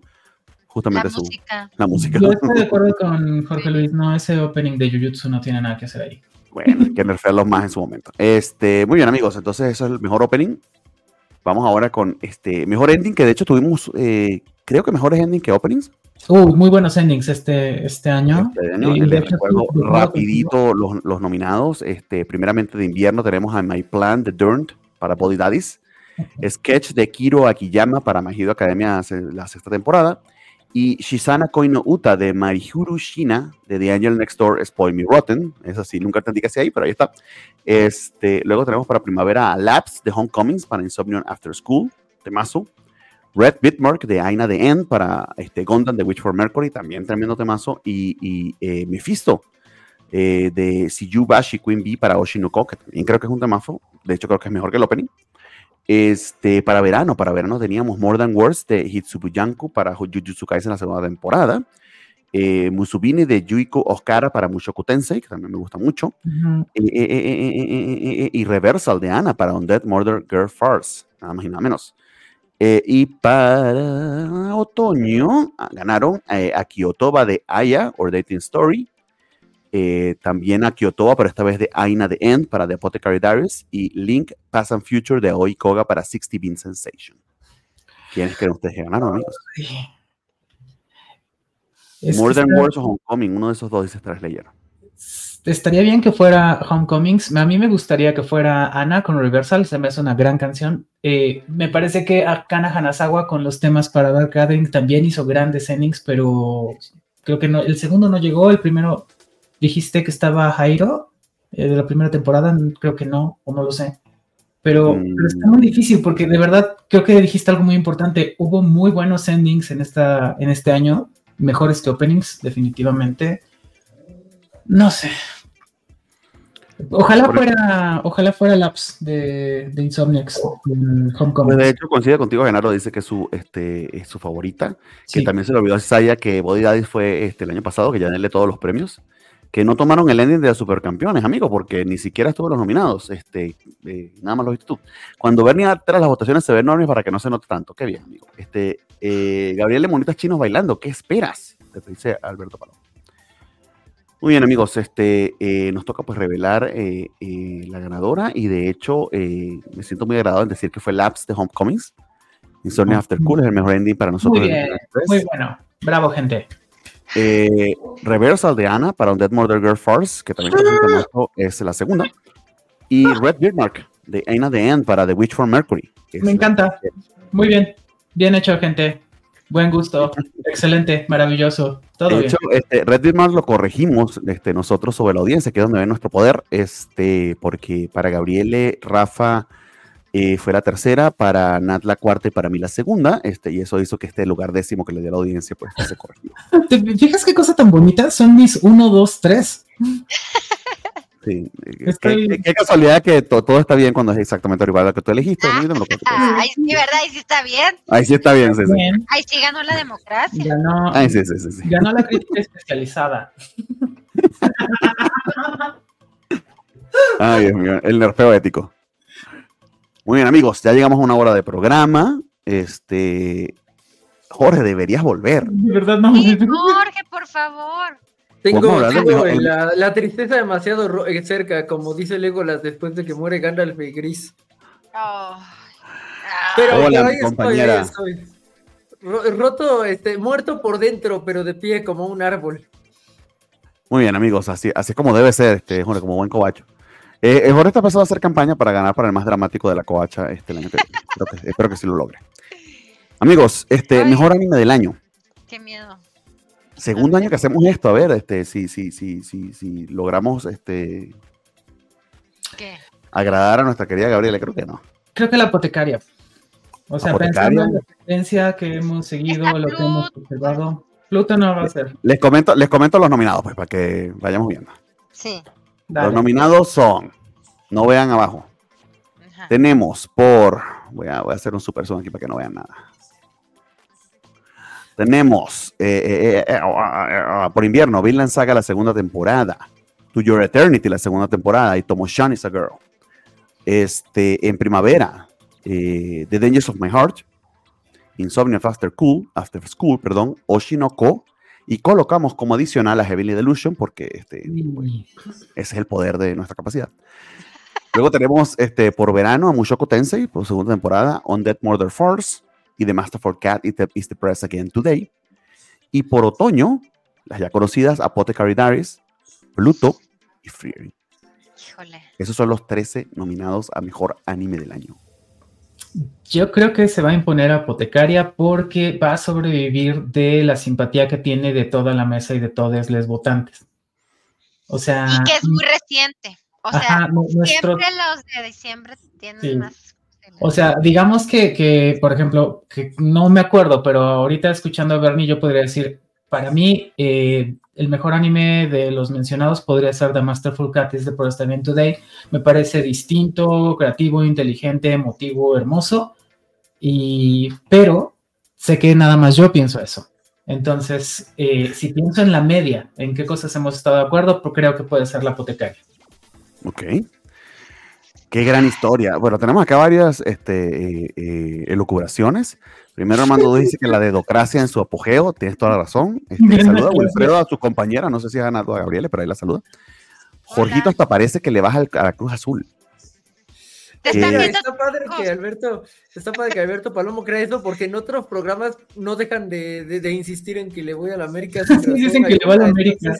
justamente su, música. la música. Yo estoy de acuerdo con Jorge Luis, no, ese opening de Jujutsu no tiene nada que hacer ahí. Bueno, hay que nerfearlos más en su momento. Este, muy bien, amigos. Entonces, eso es el mejor opening. Vamos ahora con este mejor ending, que de hecho tuvimos, eh, creo que mejores ending que openings. Uh, muy buenos endings este, este año. Este año. Y Les de hecho, recuerdo sí, rapidito los, los nominados. Este, primeramente de invierno tenemos a My Plan de Durned para Body Daddies. Sketch de Kiro Akiyama para Hero Academia la sexta temporada. Y Shizana Koino Uta de Marihuru Shina de The Angel Next Door Spoil Me Rotten. Eso sí, nunca entendí que sea ahí, pero ahí está. Este, luego tenemos para primavera a Labs de Homecomings para Insomnium After School, temazo. Red Bitmark de Aina de End para este, Gundam de Witch for Mercury, también tremendo temazo. Y, y eh, Mephisto eh, de Siyu Bashi Queen Bee para Oshinoko, que también creo que es un temazo. De hecho, creo que es mejor que el opening. Este, para verano, para verano teníamos More Than Words de Hitsubuyanku para Jujutsu Kaisen en la segunda temporada. Eh, Musubini de Yuiko Okara para Mushoku Tensei, que también me gusta mucho. Eh, y Reversal de Anna para Undead Murder Girl Farce, nada más y nada menos. Eh, y para otoño ah, ganaron eh, a Kyotoba de Aya, or Dating Story. Eh, también a Kyotoba, pero esta vez de Aina de End para The Apothecary Diaries. Y Link Past and Future de Oi Koga para 60 Bean Sensation. ¿Quiénes creen ustedes que ganaron, amigos? More Than Words o Homecoming, uno de esos dos dice Slayer. Estaría bien que fuera Homecomings. A mí me gustaría que fuera Ana con Reversal. Se me hace una gran canción. Eh, me parece que Akana Hanazawa con los temas para Dark Gathering también hizo grandes endings, pero creo que no. El segundo no llegó. El primero dijiste que estaba Jairo eh, de la primera temporada. Creo que no, o no lo sé. Pero, Mm. pero está muy difícil porque de verdad creo que dijiste algo muy importante. Hubo muy buenos endings en, esta, en este año, mejores que openings, definitivamente. No sé. Ojalá Por- fuera, ojalá fuera Laps de, de Insomniacs en Homecoming. De hecho, coincide contigo, Genaro, dice que es su, este, es su favorita. que también se le olvidó a Saya que Body Daddy fue este, el año pasado, que ya denle todos los premios, que no tomaron el ending de los supercampeones, amigo, porque ni siquiera estuvo los nominados. Este, eh, nada más lo viste tú. Cuando Bernie tras las votaciones se ve enorme para que no se note tanto. Qué bien, amigo. Este, eh, Gabriel de Monitas Chinos bailando. ¿Qué esperas? Te dice Alberto Paloma. Muy bien, amigos, este, eh, nos toca pues revelar eh, eh, la ganadora y de hecho eh, me siento muy agradado en decir que fue Labs de Homecomings. Insomnia After Cool es el mejor ending para nosotros. Muy bien, 2023. muy bueno. Bravo, gente. Reversal de Anna para un Dead Murder Girl Force, que también temazo, es la segunda. Y Red Beard Mark de Aina the End para The Witch for Mercury. Me la- encanta. Muy bien. Bien hecho, gente. Buen gusto. Excelente, maravilloso. Todo De bien. hecho, este, Red Beard Mark lo corregimos este, nosotros sobre la audiencia, que es donde ve nuestro poder, este, porque para Gabriele, Rafa eh, fue la tercera, para Nat la cuarta y para mí la segunda, este, y eso hizo que este lugar décimo que le dio a la audiencia, pues se corrigió. ¿Te fijas qué cosa tan bonita? Son mis 1, 2, 3. Sí. eh, Qué, qué- qué casualidad que to- todo está bien cuando es exactamente igual a lo que tú elegiste. Ah, cuento. Ay, sí, ¿verdad? Y sí está bien. Ahí sí está bien, sí, sí. Bien. Ay, sí ganó la democracia. Ganó, Ay, sí, sí, sí, sí. ganó la crítica especializada. Ay, Dios mío, el nerfeo ético. Muy bien, amigos, ya llegamos a una hora de programa. Este, Jorge, deberías volver. De verdad, no. Sí, Jorge, por favor. Tengo, la, la tristeza demasiado eh, cerca, como dice Legolas después de que muere Gandalf y Gris. Oh. Pero, Hola, ahí estoy, ahí estoy. Ro- roto, este, muerto por dentro, pero de pie como un árbol. Muy bien, amigos, así, así es como debe ser, este, Jorge, como buen cobacho. Eh, eh, Jorge está pasando a hacer campaña para ganar para el más dramático de la covacha este, el año que viene. Espero que, espero que sí lo logre. Amigos, este, Ay. mejor anime del año. Qué miedo. Segundo año que hacemos esto, a ver, este, si, si, si, si, si logramos este, ¿Qué? agradar a nuestra querida Gabriela, creo que no. Creo que la apotecaria. O sea, ¿Apotecaria? pensando en la tendencia que hemos seguido, lo que hemos observado. Pluto no va a ser. Les comento, les comento los nominados, pues, para que vayamos viendo. Sí. Dale. Los nominados son, no vean abajo, Ajá. tenemos por, voy a, voy a hacer un super zoom aquí para que no vean nada. Tenemos eh, eh, eh, ah, ah, ah, por invierno, Vinland Saga la segunda temporada, To Your Eternity la segunda temporada y Tomo-chan is a Girl. Este, en primavera, The Dangers of My Heart, Insomnia After Cool, After School, perdón, Oshinoko, y colocamos como adicional a Heavenly Delusion porque este, Y- ese es el poder de nuestra capacidad. Luego tenemos este, por verano a Mushoku Tensei, por segunda temporada, On Dead Murder Force y The Masterful Cat It Is the Press Again Today. Y por otoño, las ya conocidas Apothecary Diaries, Pluto y Fury. Híjole. Esos son los 13 nominados a mejor anime del año. Yo creo que se va a imponer apotecaria porque va a sobrevivir de la simpatía que tiene de toda la mesa y de todos los votantes. O sea, Y que es muy reciente. O sea, ajá, nu- nuestro, siempre los de diciembre tienen Sí. más. O sea, digamos que, que, por ejemplo, que no me acuerdo, pero ahorita escuchando a Bernie, yo podría decir, para mí, eh, el mejor anime de los mencionados podría ser The Masterful Cat is the Protestant Today. Me parece distinto, creativo, inteligente, emotivo, hermoso. Y, pero sé que nada más yo pienso eso. Entonces, eh, si pienso en la media, en qué cosas hemos estado de acuerdo, creo que puede ser la apotecaria. Ok. Qué gran historia. Bueno, tenemos acá varias este, eh, eh, elucubraciones. Primero, Armando dice que la dedocracia en su apogeo, tienes toda la razón. Este, saluda a Wilfredo, a su compañera, no sé si es ganado a Gabriela, pero ahí la saluda. Jorgito hasta parece que le baja al- a la Cruz Azul. Te Eh, están está padre que Alberto, está padre que Alberto Palomo crea eso porque en otros programas no dejan de, de- de insistir en que le voy a la América. sin Sí, razón dicen que le va a la América.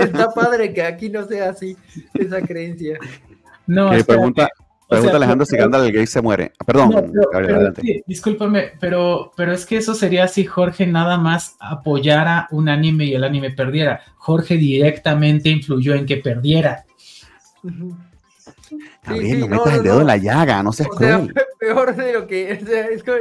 Está padre que aquí no sea así esa creencia. No, espérate. pregunta O sea, pregunta Alejandro pero- si Gandalf el gay se muere. Ah, Perdón, No, pero- Gabriel, pero adelante. sí, discúlpame, pero, pero es que eso sería si Jorge nada más apoyara un anime y el anime perdiera. Jorge directamente influyó en que perdiera. Ujú. Gabriel, sí, no no, metas el dedo no. en la llaga, no seas O sea, cruel. peor de lo que. O sea, es como.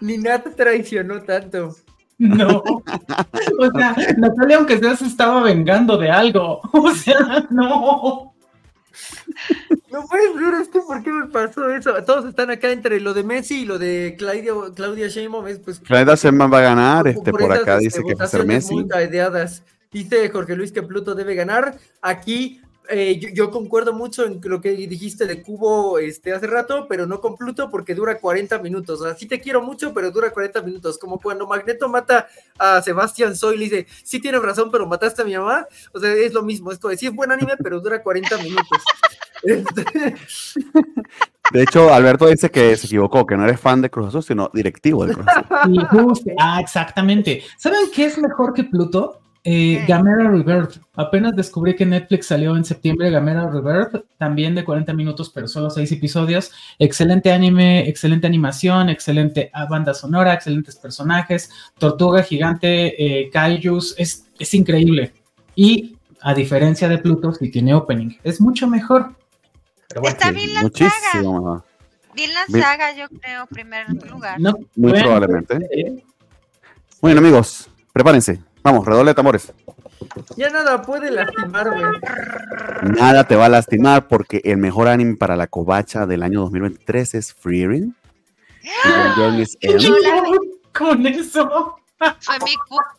Ni Nat traicionó tanto. No. O sea, Natalia, aunque sea, se estaba vengando de algo. O sea, no. No puedes ver esto, ¿por qué me pasó eso? Todos están acá entre lo de Messi y lo de Claudia, Claudia Sheinbaum. Es, pues, Claudia Sheinbaum va a ganar, este, por acá este, dice que va a ser Messi. Dice Jorge Luis que Pluto debe ganar. Aquí eh, yo, yo concuerdo mucho en lo que dijiste de Cubo este, hace rato, pero no con Pluto porque dura 40 minutos. O sea, sí te quiero mucho, pero dura 40 minutos. Como cuando Magneto mata a Sebastián Soy y le dice, sí tienes razón, pero mataste a mi mamá. O sea, es lo mismo. Es como decir, es buen anime, pero dura 40 minutos. De hecho, Alberto dice que se equivocó, que no eres fan de Cruz Azul, sino directivo del Cruz Azul. Ah, exactamente. ¿Saben qué es mejor que Pluto? Eh. Gamera Rebirth. Apenas descubrí que Netflix salió en septiembre Gamera Rebirth, también de 40 minutos, pero solo 6 episodios. Excelente anime, excelente animación, excelente ah, banda sonora, excelentes personajes. Tortuga gigante, eh, Kaijus, es, es increíble. Y a diferencia de Pluto, sí tiene opening. Es mucho mejor. Pero bueno, Está Vinland Saga. muchísimo mejor. Vinland Vi- Saga, yo creo, primer lugar. no, Muy bueno, probablemente. eh, Muy bien, amigos, prepárense. Vamos, redoble de tambores. ya nada puede lastimarme. Nada te va a lastimar porque el mejor anime para la covacha del año 2023 es Freerin. Journey's End. Yo la vi. con eso. Fue mi culpa.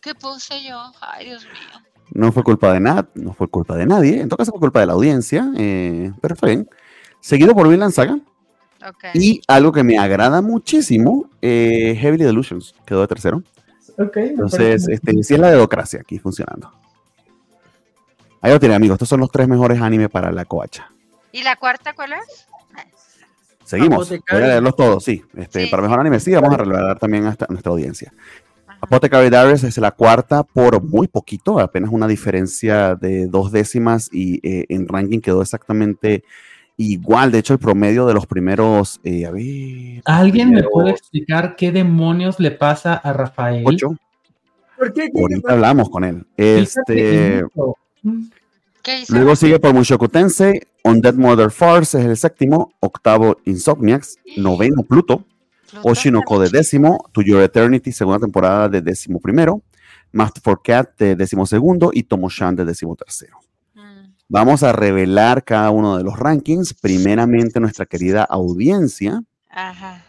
¿Qué puse yo? Ay, Dios mío. No fue culpa de nada, no fue culpa de nadie. En todo caso fue culpa de la audiencia, eh, pero está bien. Seguido por Vinland Saga. Y algo que me agrada muchísimo, eh, Heavily Delusions, quedó de tercero. Entonces, este, sí es la dedocracia aquí funcionando. Ahí lo tienen, amigos. Estos son los tres mejores animes para la covacha. ¿Y la cuarta cuál es? Seguimos. Apotecario. Voy a leerlos todos, sí. Este, Sí, para mejor anime, sí, vamos a revelar también a esta- a nuestra audiencia. Ajá. Apothecary Diaries es la cuarta por muy poquito, apenas una diferencia de dos décimas y eh, en ranking quedó exactamente igual. De hecho, el promedio de los primeros, eh, a ver, ¿Alguien me puede explicar qué demonios le pasa a Rafael? ocho. ¿Por qué? Ahorita hablamos con él. Este, luego sigue por Mushoku Tensei, Undead Murder Farce es el séptimo, octavo Insomniacs, noveno Pluto, Pluto. Oshinoko de décimo, To Your Eternity, segunda temporada de décimo primero, Master for Cat de décimo segundo y Tomo-chan de décimo tercero. Vamos a revelar cada uno de los rankings. Primeramente, nuestra querida audiencia. Ajá.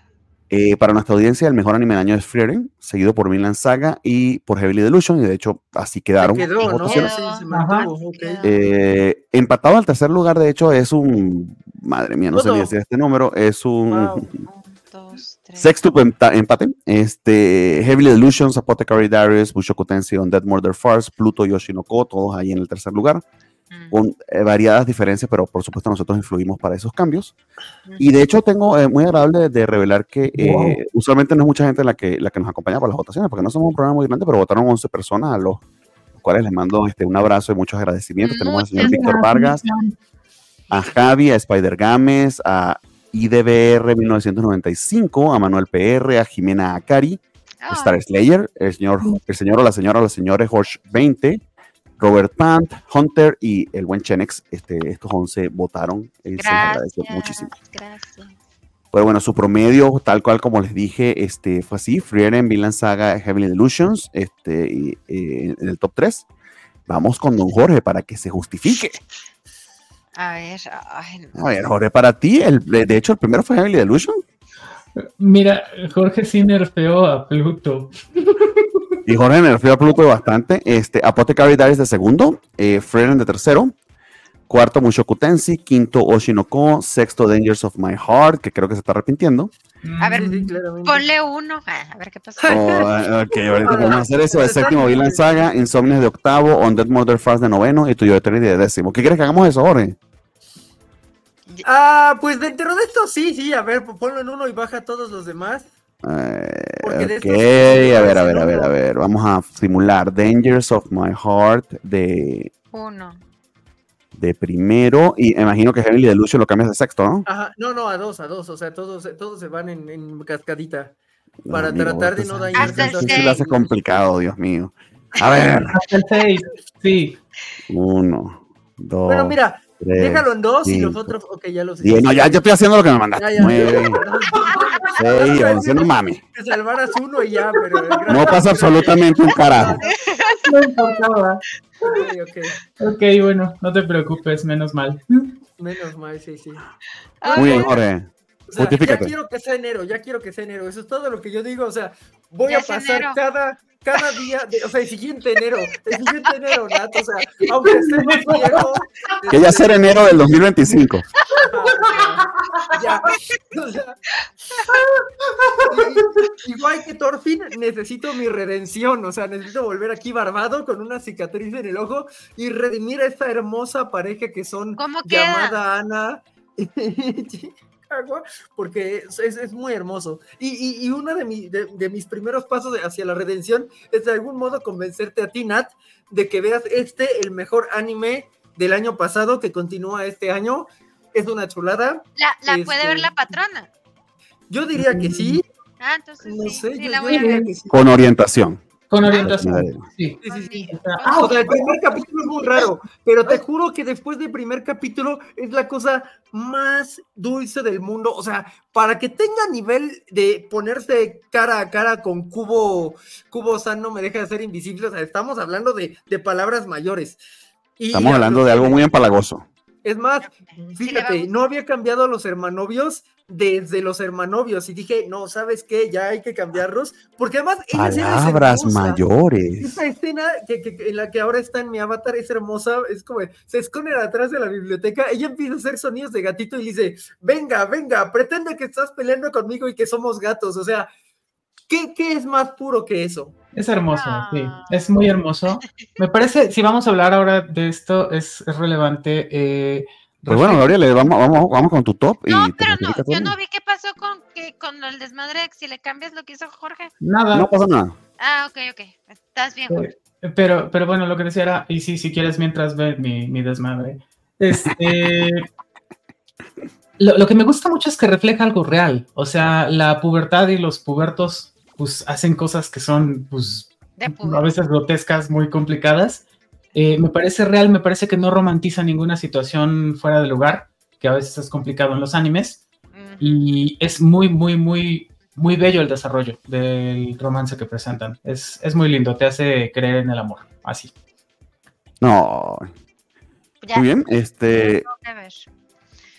Eh, para nuestra audiencia, el mejor anime del año es Frieren, seguido por Vinland Saga y por Heavily Delusion, y de hecho así quedaron. Quedó, ¿no? Sí, mantuvo. Eh, empatado al tercer lugar, de hecho, es un. Madre mía, no sé ni decir este número. Es un. Wow. Un, dos, tres. Sextuple empa- empate. Este, Heavily Delusions, Apothecary Diaries, Bushoku Tensei, Undead Murder Farce, Pluto Yoshinoko, todos ahí en el tercer lugar. Con eh, variadas diferencias, pero por supuesto nosotros influimos para esos cambios. Y de hecho tengo eh, muy agradable de, de revelar que eh, Wow. usualmente no es mucha gente la que, la que nos acompaña para las votaciones, porque no somos un programa muy grande, pero votaron 11 personas a los cuales les mando este, un abrazo y muchos agradecimientos. Tenemos al señor Muchas Víctor Vargas, a Javi, a Spider Games, a IDBR 1995, a Manuel PR, a Jimena Akari, Ay, Star Slayer, el señor, el señor o la señora o la señora Jorge 20, Robert Pant, Hunter y el buen Chenex. Este, estos 11 votaron. eh, se les agradece Gracias. muchísimo. Gracias. Pues bueno, su promedio, tal cual como les dije, este, fue así. Frieren, Vinland Saga, Heavenly Delusions, este, y, eh, en el top 3. Vamos con don Jorge para que se justifique. A ver, ay, no. A ver, Jorge, para ti, el, de hecho, el primero fue Heavenly Delusion. Mira, Jorge sí nerfeó a Pluto. Y Jorge nerfeó a Pluto bastante. Este, Apothecary Diaries de segundo, eh, Frieren de tercero, cuarto Mushoku Tensei, quinto Oshinoko, sexto Dangers of My Heart, que creo que se está arrepintiendo. A ver, Sí, claramente. Ponle uno. Ah, a ver qué pasa. Oh, ok, ahorita vamos a hacer eso. El séptimo Vinland Saga, Insomnias de octavo, Undead Murder Fast de noveno y Tuyo Eternity de décimo. ¿Qué quieres que hagamos eso, Jorge? Ah, pues dentro de esto sí, sí, a ver, ponlo en uno y baja todos los demás. Eh, ok, a ver, a ver, a ver, a ver. Vamos a simular Dangers of My Heart de, Uno. de primero. Y imagino que Heavenly Delusion lo cambias de sexto, ¿no? Ajá, no, no, a dos, a dos, o sea, todos, todos se van en, en cascadita. Para Amigo, tratar de no dañar Hasta el lo hace complicado, Dios mío. A ver, Hasta el 6, sí. uno, dos, Bueno, mira, tres, déjalo en dos y los otros, ok, ya los diez. No, ya, ya estoy haciendo lo que me mandaste. ya. Nueve, seis, once, no mames. Que salvaras uno y ya, pero. gran- No pasa absolutamente un carajo. No importaba. Ok, ok. Ok, bueno, no te preocupes, menos mal. Menos mal, sí, sí. Muy bien, Jorge. O sea, ya quiero que sea enero, ya quiero que sea enero. Eso es todo lo que yo digo. O sea, voy Ya a pasar cada, cada día, de- o sea, el siguiente enero, el siguiente enero, Nat. O sea, aunque esté más viejo. Que ya será enero del 2025. Ya, o sea, igual que Thorfinn, necesito mi redención, o sea, necesito volver aquí barbado con una cicatriz en el ojo y redimir a esta hermosa pareja que son llamada Ana Chicago, porque es, es- es muy hermoso. Y, y, y uno de, mi- de, de mis primeros pasos de- hacia la redención es de algún modo convencerte a ti, Nat, de que veas este, el mejor anime del año pasado que continúa este año. Es una chulada. La, la puede ver Este- la patrona. Yo diría que sí. Ah, entonces No sí, sé, sí yo, la yo voy a ver. que sí. Con orientación. Con orientación. Madre. Sí. Sí, sí, sea, Ah, o sea, el primer capítulo es muy raro, pero te juro que después del primer capítulo es la cosa más dulce del mundo. O sea, para que tenga nivel de ponerse cara a cara con Cubo, Cubo San no me deja de ser invisible. O sea, estamos hablando de, de palabras mayores. Y- Estamos hablando de algo muy empalagoso. Es más, fíjate, no había cambiado a los hermanovios desde los hermanovios y dije, no, ¿sabes qué? Ya hay que cambiarlos, porque además es Palabras mayores. Esa escena que, que- que- en la que ahora está en mi avatar es hermosa, es como se esconde atrás de la biblioteca, ella empieza a hacer sonidos de gatito y dice, venga, venga, pretende que estás peleando conmigo y que somos gatos, o sea, ¿qué, qué es más puro que eso? Es hermoso, sí. Ah. Es muy hermoso. Me parece, si vamos a hablar ahora de esto, es, es relevante. eh, Pues bueno, Gabriel, vamos, vamos, vamos con tu top. No, y te pero no, yo no vi qué pasó con, que, con el desmadre, si le cambias lo que hizo Jorge. Nada. No pasa nada. Ah, ok, ok. Estás bien, Jorge. Eh, Pero, pero bueno, lo que decía era, y sí, si quieres mientras ve mi, mi desmadre. Este, lo, lo que me gusta mucho es que refleja algo real. O sea, la pubertad y los pubertos pues hacen cosas que son pues a veces grotescas, muy complicadas. Eh, me parece real, me parece que no romantiza ninguna situación fuera de lugar, que a veces es complicado en los animes. Y es muy, muy, muy, muy bello el desarrollo del romance que presentan. Es, es muy lindo, te hace creer en el amor. Así. No. Ya, Muy bien. Este,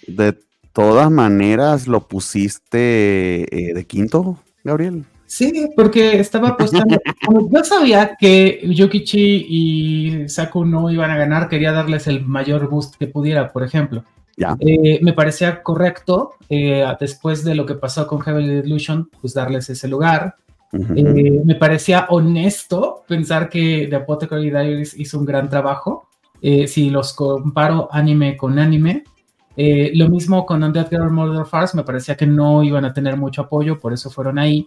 de todas maneras, lo pusiste eh, de quinto, Gabriel. Sí, porque estaba apostando. Como yo sabía que Yukichi y Saku no iban a ganar, quería darles el mayor boost que pudiera, por ejemplo. Ya. Eh, me parecía correcto, eh, después de lo que pasó con Heavenly Delusion, pues darles ese lugar. Eh, me parecía honesto pensar que The Apothecary Diaries hizo un gran trabajo. eh, si los comparo anime con anime, Eh, lo mismo con Undead Girl Murder Farce, me parecía que no iban a tener mucho apoyo, por eso fueron ahí.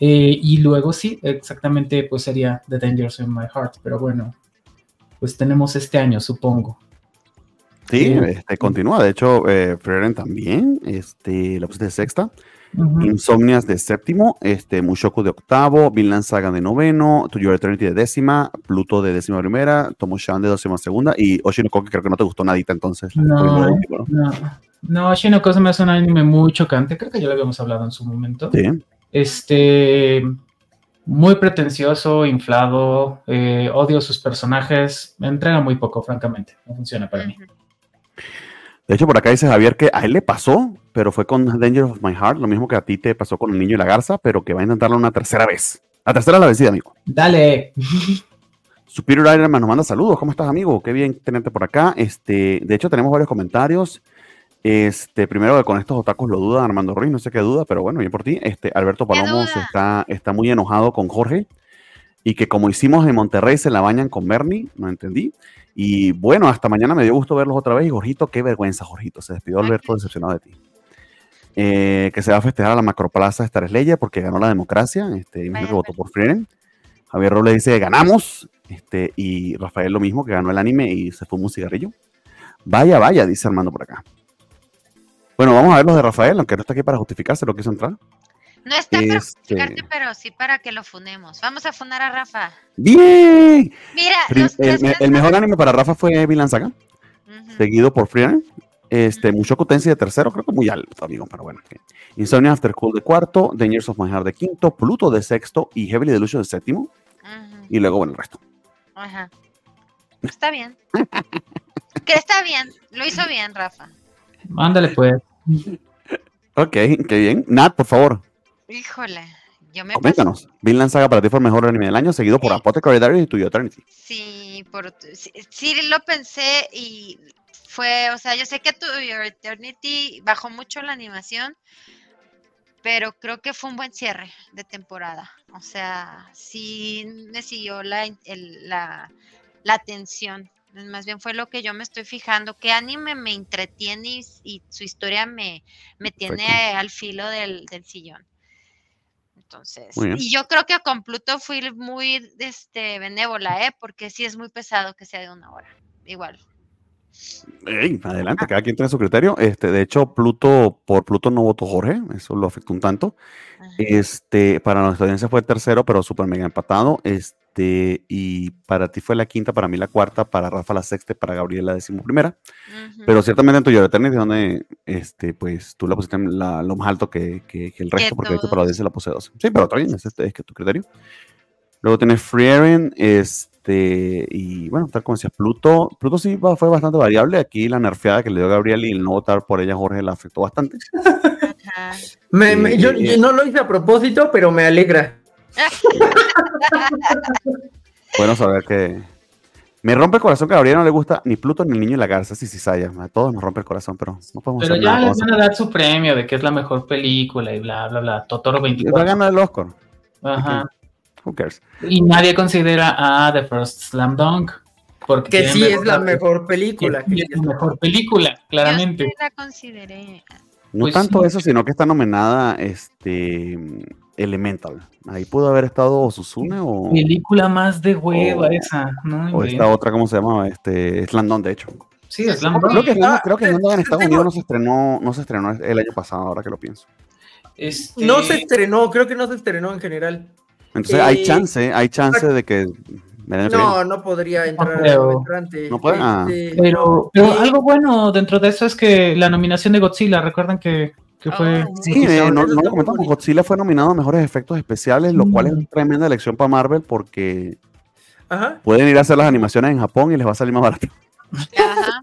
Eh, y luego sí, exactamente, pues sería The Dangers in My Heart, pero bueno, pues tenemos este año, supongo. Sí, Sí. este, continúa. De hecho, eh, Frieren también, este, la pusiste de sexta. Ujú. Insomnias de séptimo, este, Mushoku de octavo, Vinland Saga de noveno, To Your Eternity de décima, Pluto de décima primera, Tomo-chan de décima segunda y Oshinoko que creo que no te gustó nadita entonces. No, último, ¿no? No, no, Shinoko se me hace un anime muy chocante, creo que ya lo habíamos hablado en su momento. Sí. Este, muy pretencioso, inflado, eh, odio sus personajes, me entrega muy poco, francamente, no funciona para mí. De hecho, por acá dice Javier que a él le pasó, pero fue con Danger of My Heart, lo mismo que a ti te pasó con el niño y la garza, pero que va a intentarlo una tercera vez. La tercera la vencida, amigo. Dale. Superior Iron Man nos manda saludos. ¿Cómo estás, amigo? Qué bien tenerte por acá. Este, de hecho, tenemos varios comentarios. Este, primero que con estos otakus lo duda Armando Ruiz, no sé qué duda, pero bueno, bien por ti. Este, Alberto Palomo está, está muy enojado con Jorge y que como hicimos en Monterrey se la bañan con Bernie, no entendí. Y bueno, hasta mañana me dio gusto verlos otra vez. Y Jorgito, qué vergüenza, Jorgito. Se despidió Alberto decepcionado de ti. Eh, que se va a festejar a la Macroplaza Star Slayer porque ganó la democracia. Este, imagino que votó vaya. por Frieren. Javier Robles dice, ganamos. Este, y Rafael lo mismo, que ganó el anime y se fumó un cigarrillo. Vaya, vaya, dice Armando por acá. Bueno, vamos a ver los de Rafael, aunque no está aquí para justificarse lo que hizo entrar. No está para Este- justificarte, pero sí para que lo funemos. Vamos a funar a Rafa. ¡Bien! Mira, Prim- los el, tres me- el mejor anime para Rafa fue Vinland Saga, seguido por Frieren. Este, Mushoku Tensei de tercero, creo que muy alto, amigo, pero bueno. Insomnia After School de cuarto, The Years of My Heart de quinto, Pluto de sexto y Heavily Delusion de séptimo. Y luego, bueno, el resto. Ajá. Está bien. que está bien. Lo hizo bien, Rafa. Ándale, pues. Ok, qué bien. Nat, por favor, Híjole, yo me coméntanos. Vinland Saga para ti fue el mejor anime del año, seguido por. Apothecary Diaries y To Eternity. Sí, por, sí, sí lo pensé y fue, o sea, yo sé que To Eternity bajó mucho la animación, pero creo que fue un buen cierre de temporada. O sea, sí me siguió la, el- la, la atención. Más bien fue lo que yo me estoy fijando, qué anime me entretiene y, su historia me, me tiene Perfecto. al filo del, del sillón. Entonces, y yo creo que con Pluto fui muy este, benévola, ¿eh? porque sí es muy pesado que sea de una hora. Igual. Ey, adelante, cada quien tiene su criterio. Este, de hecho, Pluto, por Pluto no votó Jorge, eso lo afectó un tanto. Ajá. Este, para nuestra audiencia fue el tercero, pero súper mega empatado. Este, y para ti fue la quinta, para mí la cuarta, para Rafa la sexta, para Gabriela la decimoprimera. Ujú. Pero ciertamente en tu Eternity, donde este, pues tú la pusiste en la- lo más alto que, que- que el resto, porque de hecho para la audiencia la puse dos. Sí, pero está bien, es, este, es que tu criterio. Luego tienes Frieren, este, y bueno, tal como decías, Pluto. Pluto sí va- fue bastante variable. Aquí la nerfeada que le dio Gabriel y el no votar por ella, Jorge, la afectó bastante. Ajá. Me- me- yo, Eh, yo no lo hice a propósito, pero me alegra. Bueno, saber que. Me rompe el corazón que a Gabriel no le gusta ni Pluto ni el niño y la garza, sí, sí, Saya. A todos nos rompe el corazón, pero no podemos Pero ya les van a dar su premio de que es la mejor película y bla, bla, bla. Totoro Va a 24. ganar el Oscar. Ajá. Who cares? Y nadie considera a The First Slam Dunk. Porque Que sí es la mejor- que película. sí es la mejor película, claramente. Yo sí la consideré. No Pues tanto sí. eso, sino que está nominada este Elemental. Ahí pudo haber estado Susune o, Película más de hueva esa, ¿no? o esta otra, ¿cómo se llama? Este, Slandon, de hecho. Sí, Slam Dunk. Creo que Slandon, Ah, creo que Slandon en Estados tengo- Unidos no se estrenó, no se estrenó el año pasado, ahora que lo pienso. Este, No se estrenó, creo que no se estrenó en general. Entonces hay Eh, chance, hay chance de que No, no podría entrar entrante. No puede, ah. Este, Pero, pero eh, algo bueno dentro de eso es que la nominación de Godzilla, recuerdan que, que fue. Oh, Sí, eh, no, lo comentamos. Godzilla fue nominado a mejores efectos especiales, lo cual es Mm. una tremenda elección para Marvel porque Ajá. pueden ir a hacer las animaciones en Japón y les va a salir más barato. Ajá.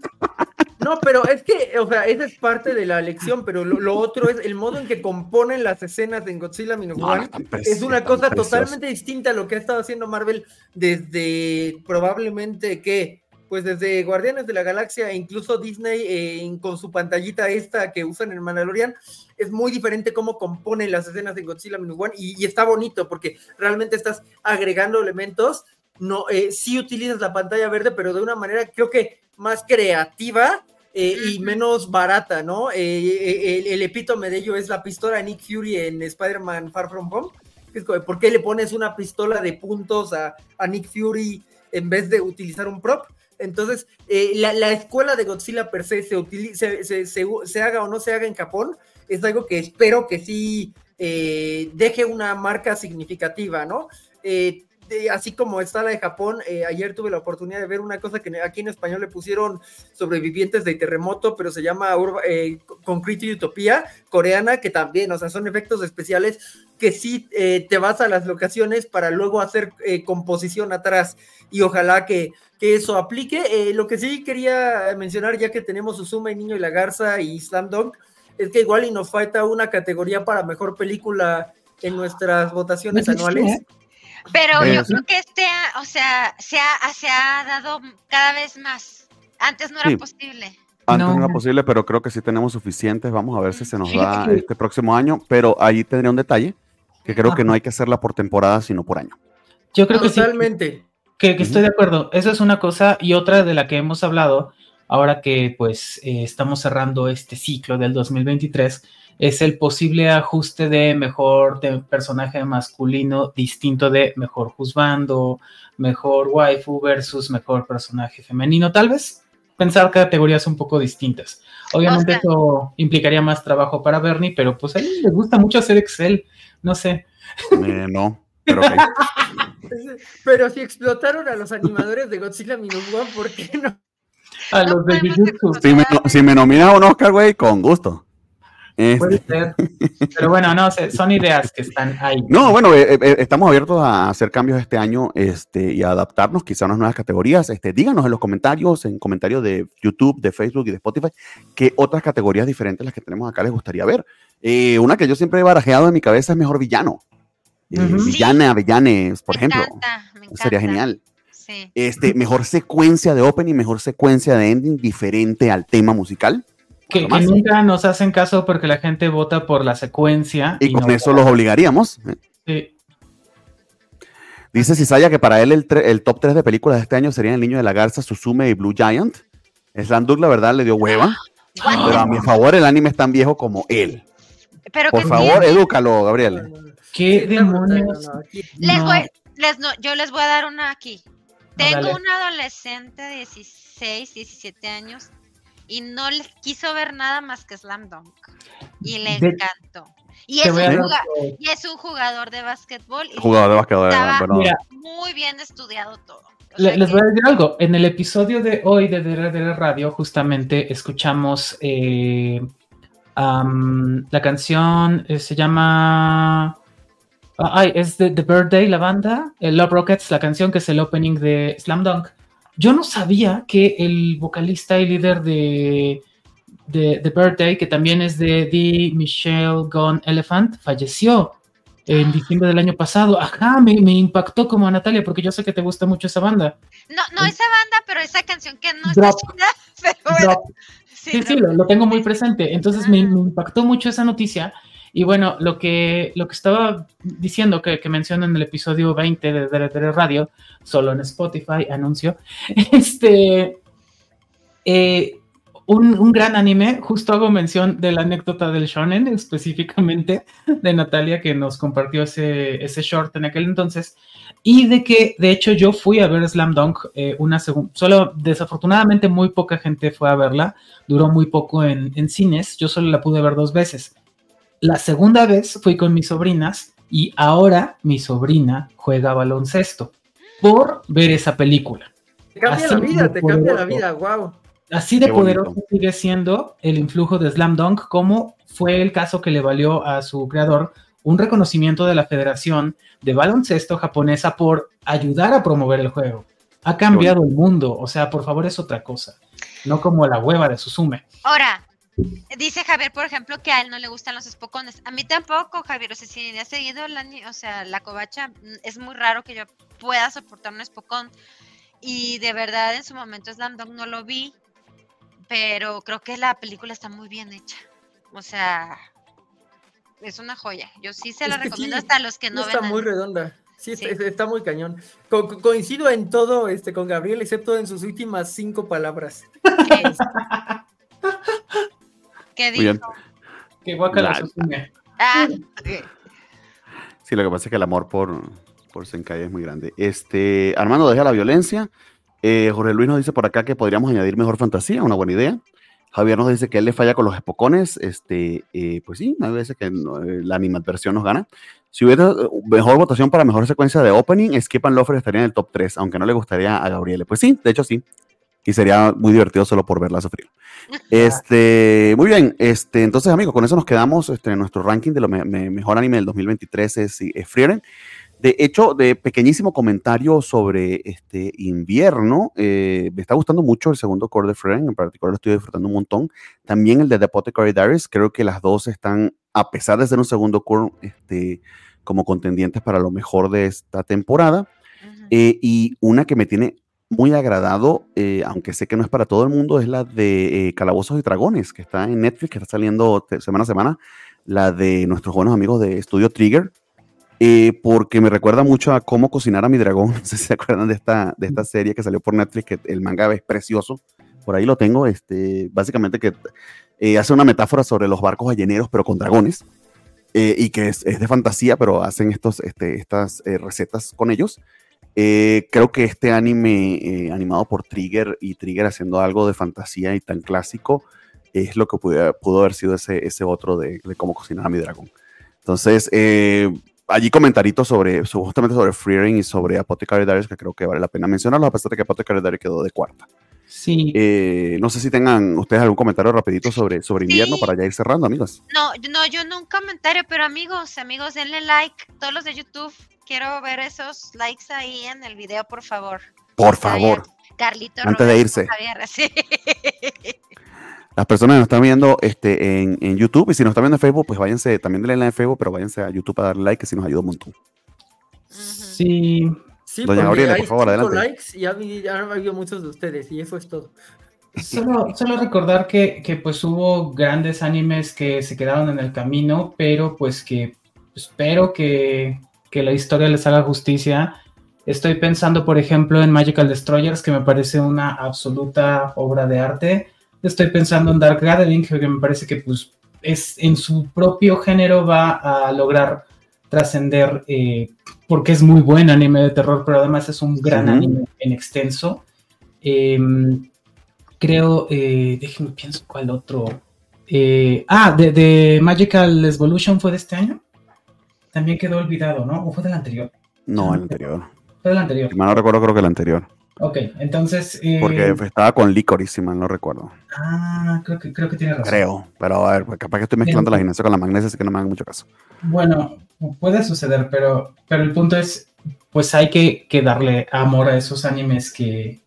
No, pero es que, o sea, esa es parte de la elección, pero lo, lo otro es el modo en que componen las escenas en Godzilla Minus No, One. Es una cosa totalmente distinta a lo que ha estado haciendo Marvel desde probablemente que, pues desde Guardianes de la Galaxia e incluso Disney eh, con su pantallita esta que usan en Mandalorian, es muy diferente cómo componen las escenas de Godzilla Minus One y, y está bonito porque realmente estás agregando elementos. No, eh, sí utilizas la pantalla verde, pero de una manera creo que más creativa eh, y menos barata, ¿no? Eh, eh, el, el epítome de ello es la pistola de Nick Fury en Spider-Man Far From Home. ¿Por qué le pones una pistola de puntos a, a Nick Fury en vez de utilizar un prop? Entonces, eh, la, la escuela de Godzilla per se se, utili- se, se- se- se haga o no se haga en Japón, es algo que espero que sí deje una marca significativa, ¿no? De- así como está la de Japón, eh, ayer tuve la oportunidad de ver una cosa que aquí en español le pusieron sobrevivientes de terremoto, pero se llama Urba- eh, Concrete Utopía, coreana, que también, o sea, son efectos especiales que sí eh, te vas a las locaciones para luego hacer eh, composición atrás y ojalá que, que eso aplique. Lo que sí quería mencionar, ya que tenemos Uzuma y Niño y la Garza y Slam Dunk, es que igual y nos falta una categoría para mejor película en nuestras votaciones sí, anuales. Pero yo creo que este, o sea, se ha, se ha dado cada vez más. Antes no era Sí. posible. Antes no. No. era posible, pero creo que sí tenemos suficientes. Vamos a ver si se nos da este próximo año. Pero ahí tendría un detalle, que creo que no hay que hacerla por temporada, sino por año. Yo creo que sí, Totalmente. que, que estoy de acuerdo. Eso es una cosa y otra de la que hemos hablado ahora que pues eh, estamos cerrando este ciclo del 2023 es el posible ajuste de mejor de personaje masculino distinto de mejor juzgando, mejor waifu versus mejor personaje femenino. Tal vez pensar categorías un poco distintas. Obviamente O sea- eso implicaría más trabajo para Bernie, pero pues a él le gusta mucho hacer Excel. No sé. Eh, no, pero. Pero si explotaron a los animadores de Godzilla Minus One, ¿por qué no? A No los de Jujutsu. Si me, si me un Oscar, güey, con gusto. Este, Puede ser. Pero bueno, no sé, son ideas que están ahí. No, bueno, eh, eh, estamos abiertos a hacer cambios este año este, y a adaptarnos quizá a unas nuevas categorías. Este, díganos en los comentarios, en comentarios de YouTube, de Facebook y de Spotify, qué otras categorías diferentes las que tenemos acá les gustaría ver. Eh, una que yo siempre he barajeado en mi cabeza es mejor villano. Eh. Villana, villanes, por Me ejemplo. encanta, me encanta. Sería genial. Sí. Este, mejor secuencia de opening, mejor secuencia de ending diferente al tema musical. Que, nunca nos hacen caso porque la gente vota por la secuencia. Y con no eso los obligaríamos. Sí. Dice Cisaya que para él el, top 3 de películas de este año serían El Niño de la Garza, Suzume y Blue Giant. Slam Dunk, la verdad, le dio hueva. Pero a mi favor, el anime es tan viejo como él. Pero Por que favor, sí, edúcalo, Gabriel. ¿Qué demonios? les voy, les no, yo les voy a dar una aquí. Tengo dale. un adolescente de 16, 17 años y no le quiso ver nada más que Slam Dunk. Y le De- encantó. Y es, un y es jugador de básquetbol y Jugador de básquetbol. Estaba- bueno, muy bien estudiado todo. O Le- sea les que- voy a decir algo. En el episodio de hoy de DRDR Radio, justamente escuchamos eh, la canción, eh, se llama. ah, Ay, es de The Birthday, la banda. El Love Rockets, la canción que es el opening de Slam Dunk. Yo no sabía que el vocalista y líder de, de The Birthday, que también es de The Michelle Gone Elephant, falleció en diciembre del año pasado. Ajá, me, me impactó como a Natalia, porque yo sé que te gusta mucho esa banda. No, no esa banda, pero esa canción que no está Drop. chida. Pero bueno, sí, Sí, lo, lo tengo muy presente. Entonces me, me impactó mucho esa noticia. Y bueno, lo que, lo que estaba diciendo que, que en el episodio 20 de DRTR Radio, solo en Spotify, anuncio, este, eh, un, un gran anime, justo hago mención de la anécdota del shonen, específicamente de Natalia, que nos compartió ese, ese short en aquel entonces, y de que, de hecho, yo fui a ver Slam Dunk eh, una segunda, solo desafortunadamente muy poca gente fue a verla, duró muy poco en, en cines, yo solo la pude ver dos veces. La segunda vez fui con mis sobrinas y ahora mi sobrina juega baloncesto por ver esa película. Te cambia Así la vida, de te cambia la poderoso. vida, wow. Así de poderoso sigue siendo el influjo de Slam Dunk, como fue el caso que le valió a su creador un reconocimiento de la Federación de Baloncesto Japonesa por ayudar a promover el juego. Ha cambiado el mundo, o sea, por favor es otra cosa, no como la hueva de Suzume. Ahora, dice Javier, por ejemplo, que a él no le gustan los espocones. A mí tampoco, Javier. O sea, si ha seguido la, o sea, la covacha, mm, es muy raro que yo pueda soportar un espocón. Y de verdad, en su momento Slam Dunk no lo vi, pero creo que la película está muy bien hecha. O sea, es una joya. Yo sí se la Es que recomiendo sí, hasta a los que Sí no está ven. muy redonda. Sí, está, Sí. está muy cañón. Co- co- coincido en todo este, con Gabriel, excepto en sus últimas cinco palabras. ¿Qué Muy bien. dijo? Que guacala. Ah, Sí, lo que pasa es que el amor por, por Senkai es muy grande. Este, Armando deja la violencia. Eh, Jorge Luis nos dice por acá que podríamos añadir mejor fantasía, una buena idea. Javier nos dice que él le falla con los espocones. Este, eh, pues sí, hay veces que no, eh, la animadversión nos gana. Si hubiera eh, mejor votación para mejor secuencia de opening, Skip and Lofer estaría en el top 3, aunque no le gustaría a Gabriele. Pues sí, de hecho sí. Y sería muy divertido solo por verla sufrir. Este, muy bien, este, entonces amigos, con eso nos quedamos este, en nuestro ranking de lo me- me- mejor anime del 2023 es, es Frieren. De hecho, de pequeñísimo comentario sobre este invierno, eh, me está gustando mucho el segundo core de Frieren, en particular lo estoy disfrutando un montón. También el de The Apothecary Diaries, creo que las dos están, a pesar de ser un segundo core, este, como contendientes para lo mejor de esta temporada. Eh, y una que me tiene muy agradado, eh, aunque sé que no es para todo el mundo, es la de eh, Calabozos y Dragones, que está en Netflix, que está saliendo semana a semana, la de nuestros buenos amigos de Studio Trigger, eh, porque me recuerda mucho a cómo cocinar a mi dragón. No sé si se acuerdan de esta, de esta serie que salió por Netflix, que el manga es precioso. Por ahí lo tengo, este, básicamente que hace una metáfora sobre los barcos balleneros, pero con dragones. y que es, de fantasía, pero hacen estos, este, estas recetas con ellos. Eh, creo que este anime eh, animado por Trigger y Trigger haciendo algo de fantasía y tan clásico es lo que pudo, pudo haber sido ese, ese otro de, de cómo cocinar a mi dragón. Entonces, eh, allí comentaritos sobre, justamente sobre Freering y sobre Apothecary Diaries que creo que vale la pena mencionarlo, a pesar de que Apothecary Diaries quedó de cuarta. Sí. Eh, no sé si tengan ustedes algún comentario rapidito sobre, sobre invierno Sí. para ya ir cerrando, amigos. No, no, yo no un comentario, pero amigos, amigos, denle like. Todos los de YouTube, quiero ver esos likes ahí en el video, por favor. Por favor. Carlito. Antes de irse. Javier, sí. las personas que nos están viendo este, en, en YouTube y si nos están viendo en Facebook, pues váyanse, también denle like en Facebook, pero váyanse a YouTube a darle like, que si nos ayuda un montón. Sí. Sí, Doña Gabriela, por favor, adelante. likes y ya, han habido muchos de ustedes y eso es todo. Solo, solo recordar que, que, pues hubo grandes animes que se quedaron en el camino, pero pues que espero que, que la historia les haga justicia. Estoy pensando, por ejemplo, en Magical Destroyers, que me parece una absoluta obra de arte. Estoy pensando en Dark Gathering, que me parece que pues es en su propio género va a lograr trascender eh, porque es muy buen anime de terror, pero además es un gran anime en extenso. Em, creo, eh, déjenme pienso cuál otro. Eh, ah, de, de Magical Evolution fue de este año. También quedó olvidado, ¿no? ¿O fue del anterior? No, el anterior. Fue del anterior. Si mal no recuerdo, creo que el anterior. Ok, entonces. eh, Porque estaba con Licorice, si mal no recuerdo. Ah, creo que, creo que tiene razón. Creo. Pero a ver, pues, capaz que estoy mezclando la gimnasia con la magnesia, así que no me hagan mucho caso. Bueno, puede suceder, pero, pero el punto es, pues hay que, que darle amor a esos animes que,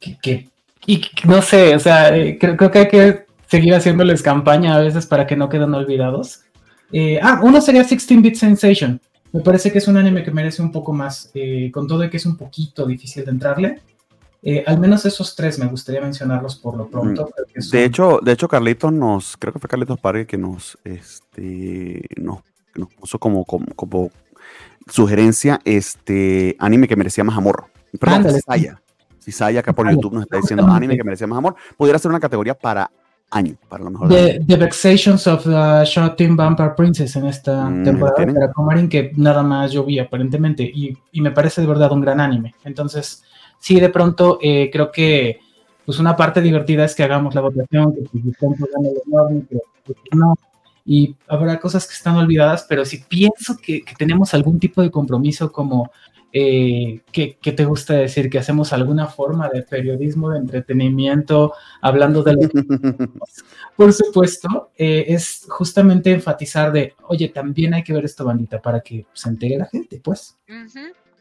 que, que- y no sé, o sea, eh, creo, creo que hay que seguir haciéndoles campaña a veces para que no queden olvidados. Eh, ah, uno sería 16-Bit Sensation. Me parece que es un anime que merece un poco más, eh, con todo y que es un poquito difícil de entrarle. Eh, al menos esos tres me gustaría mencionarlos por lo pronto. son- De hecho, de hecho, Carlitos nos, creo que fue Carlitos Parque que nos, este, nos, nos puso como, como, como sugerencia este anime que merecía más amor. Perdón. Cisaya. Cisaya acá por Ándale, YouTube nos está diciendo anime que merecía más amor. Pudiera ser una categoría para año, para lo mejor. The, The Vexations of the Shouting Vampire Princess en esta Mm, temporada de Aquamarine que nada más yo vi aparentemente y, y me parece de verdad un gran anime. Entonces, sí, de pronto eh, creo que pues una parte divertida es que hagamos la votación, que pues, pues, no. Y habrá cosas que están olvidadas, pero si pienso que, que tenemos algún tipo de compromiso como eh, ¿qué, qué te gusta decir? Que hacemos alguna forma de periodismo, de entretenimiento, hablando de lo por supuesto, eh, es justamente enfatizar de, oye, también hay que ver esta bandita para que se entere la gente, pues.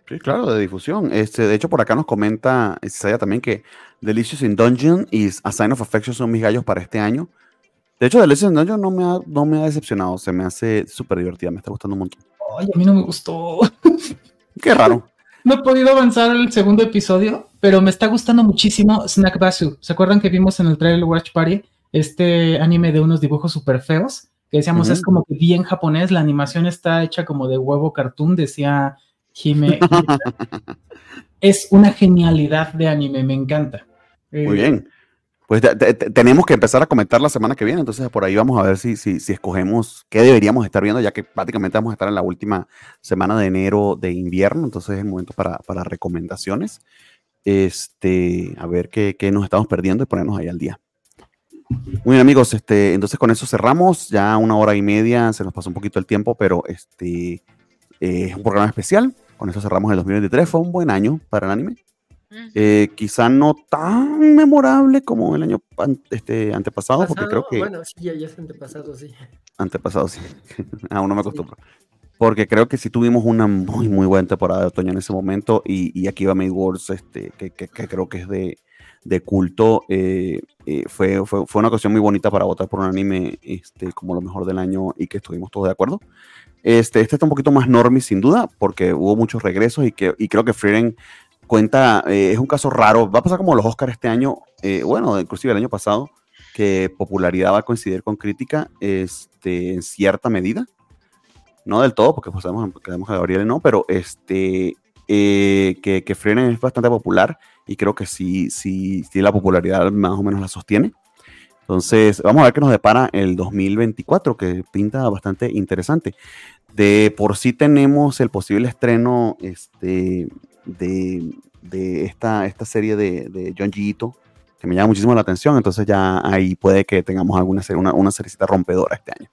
Sí, claro, de difusión. Este, de hecho, por acá nos comenta Cisaya también que Delicious in Dungeon y A Sign of Affection son mis gallos para este año. De hecho, Delicious in Dungeon no me ha, no me ha decepcionado, se me hace súper divertida, me está gustando un montón. Oye, a mí no me gustó. Qué raro. No he podido avanzar el segundo episodio, pero me está gustando muchísimo Snack Basu. ¿Se acuerdan que vimos en el trailer Watch Party este anime de unos dibujos súper feos? Que decíamos, es como que bien japonés, la animación está hecha como de huevo cartoon, decía Hime. es una genialidad de anime, me encanta. Muy Eh, bien. Pues te- te- te- tenemos que empezar a comentar la semana que viene, entonces por ahí vamos a ver si, si, si escogemos qué deberíamos estar viendo, ya que prácticamente vamos a estar en la última semana de enero de invierno, entonces es el momento para, para recomendaciones. Este, a ver qué, qué nos estamos perdiendo y ponernos ahí al día. Muy bien, amigos, este, entonces con eso cerramos, ya una hora y media, se nos pasó un poquito el tiempo, pero este eh, es un programa especial. Con eso cerramos el 2023, fue un buen año para el anime. Eh, quizá no tan memorable como el año an- este, antepasado, porque creo que Bueno, sí, ya, es antepasado, sí. antepasado sí, aún no me acostumbro. Porque creo que sí tuvimos una muy, muy buena temporada de otoño en ese momento y, y aquí va Made Wars, este, que, que- que creo que es de, de culto. eh, eh, fue, fue, fue una ocasión muy bonita para votar por un anime este, como lo mejor del año y que estuvimos todos de acuerdo. Este, este está un poquito más normie sin duda, porque hubo muchos regresos y, que, y creo que Frieren cuenta, eh, es un caso raro, va a pasar como los Oscars este año, eh, bueno, inclusive el año pasado, que popularidad va a coincidir con crítica este, en cierta medida, no del todo, porque pues sabemos que Gabriel no, pero este, eh, que, que Frieren es bastante popular y creo que sí, sí, sí la popularidad más o menos la sostiene. Entonces, vamos a ver qué nos depara el 2024, que pinta bastante interesante. De por sí tenemos el posible estreno este, de, de esta, esta serie de, de John Ito, que me llama muchísimo la atención. Entonces, ya ahí puede que tengamos alguna serie, una, una seriecita rompedora este año.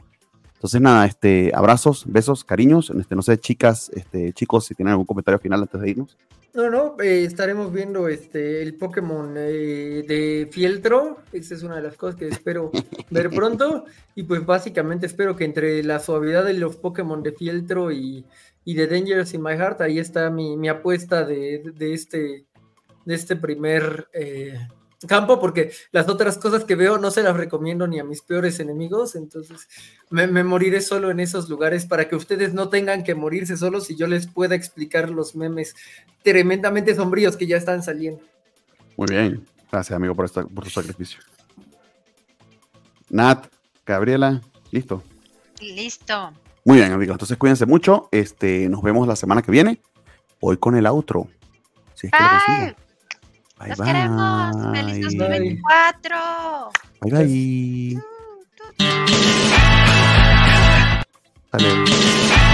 Entonces, nada, este, abrazos, besos, cariños. Este, no sé, chicas, este, chicos, si tienen algún comentario final antes de irnos. No, no, eh, estaremos viendo este el Pokémon eh, de Fieltro. Esa es una de las cosas que espero ver pronto. Y pues básicamente espero que entre la suavidad de los Pokémon de Fieltro y, y de Dangerous in My Heart, ahí está mi, mi apuesta de, de, este, de este primer eh, campo, porque las otras cosas que veo no se las recomiendo ni a mis peores enemigos, entonces me, me, moriré solo en esos lugares para que ustedes no tengan que morirse solos y yo les pueda explicar los memes tremendamente sombríos que ya están saliendo. Muy bien, gracias amigo por, esta, por tu sacrificio. Nat, Gabriela, listo. Listo. Muy bien, amigos. Entonces cuídense mucho. Este, nos vemos la semana que viene. Hoy con el outro. Si es que bye. Bye, Los bye. queremos. Feliz 2024. Bye, bye. bye. Dale.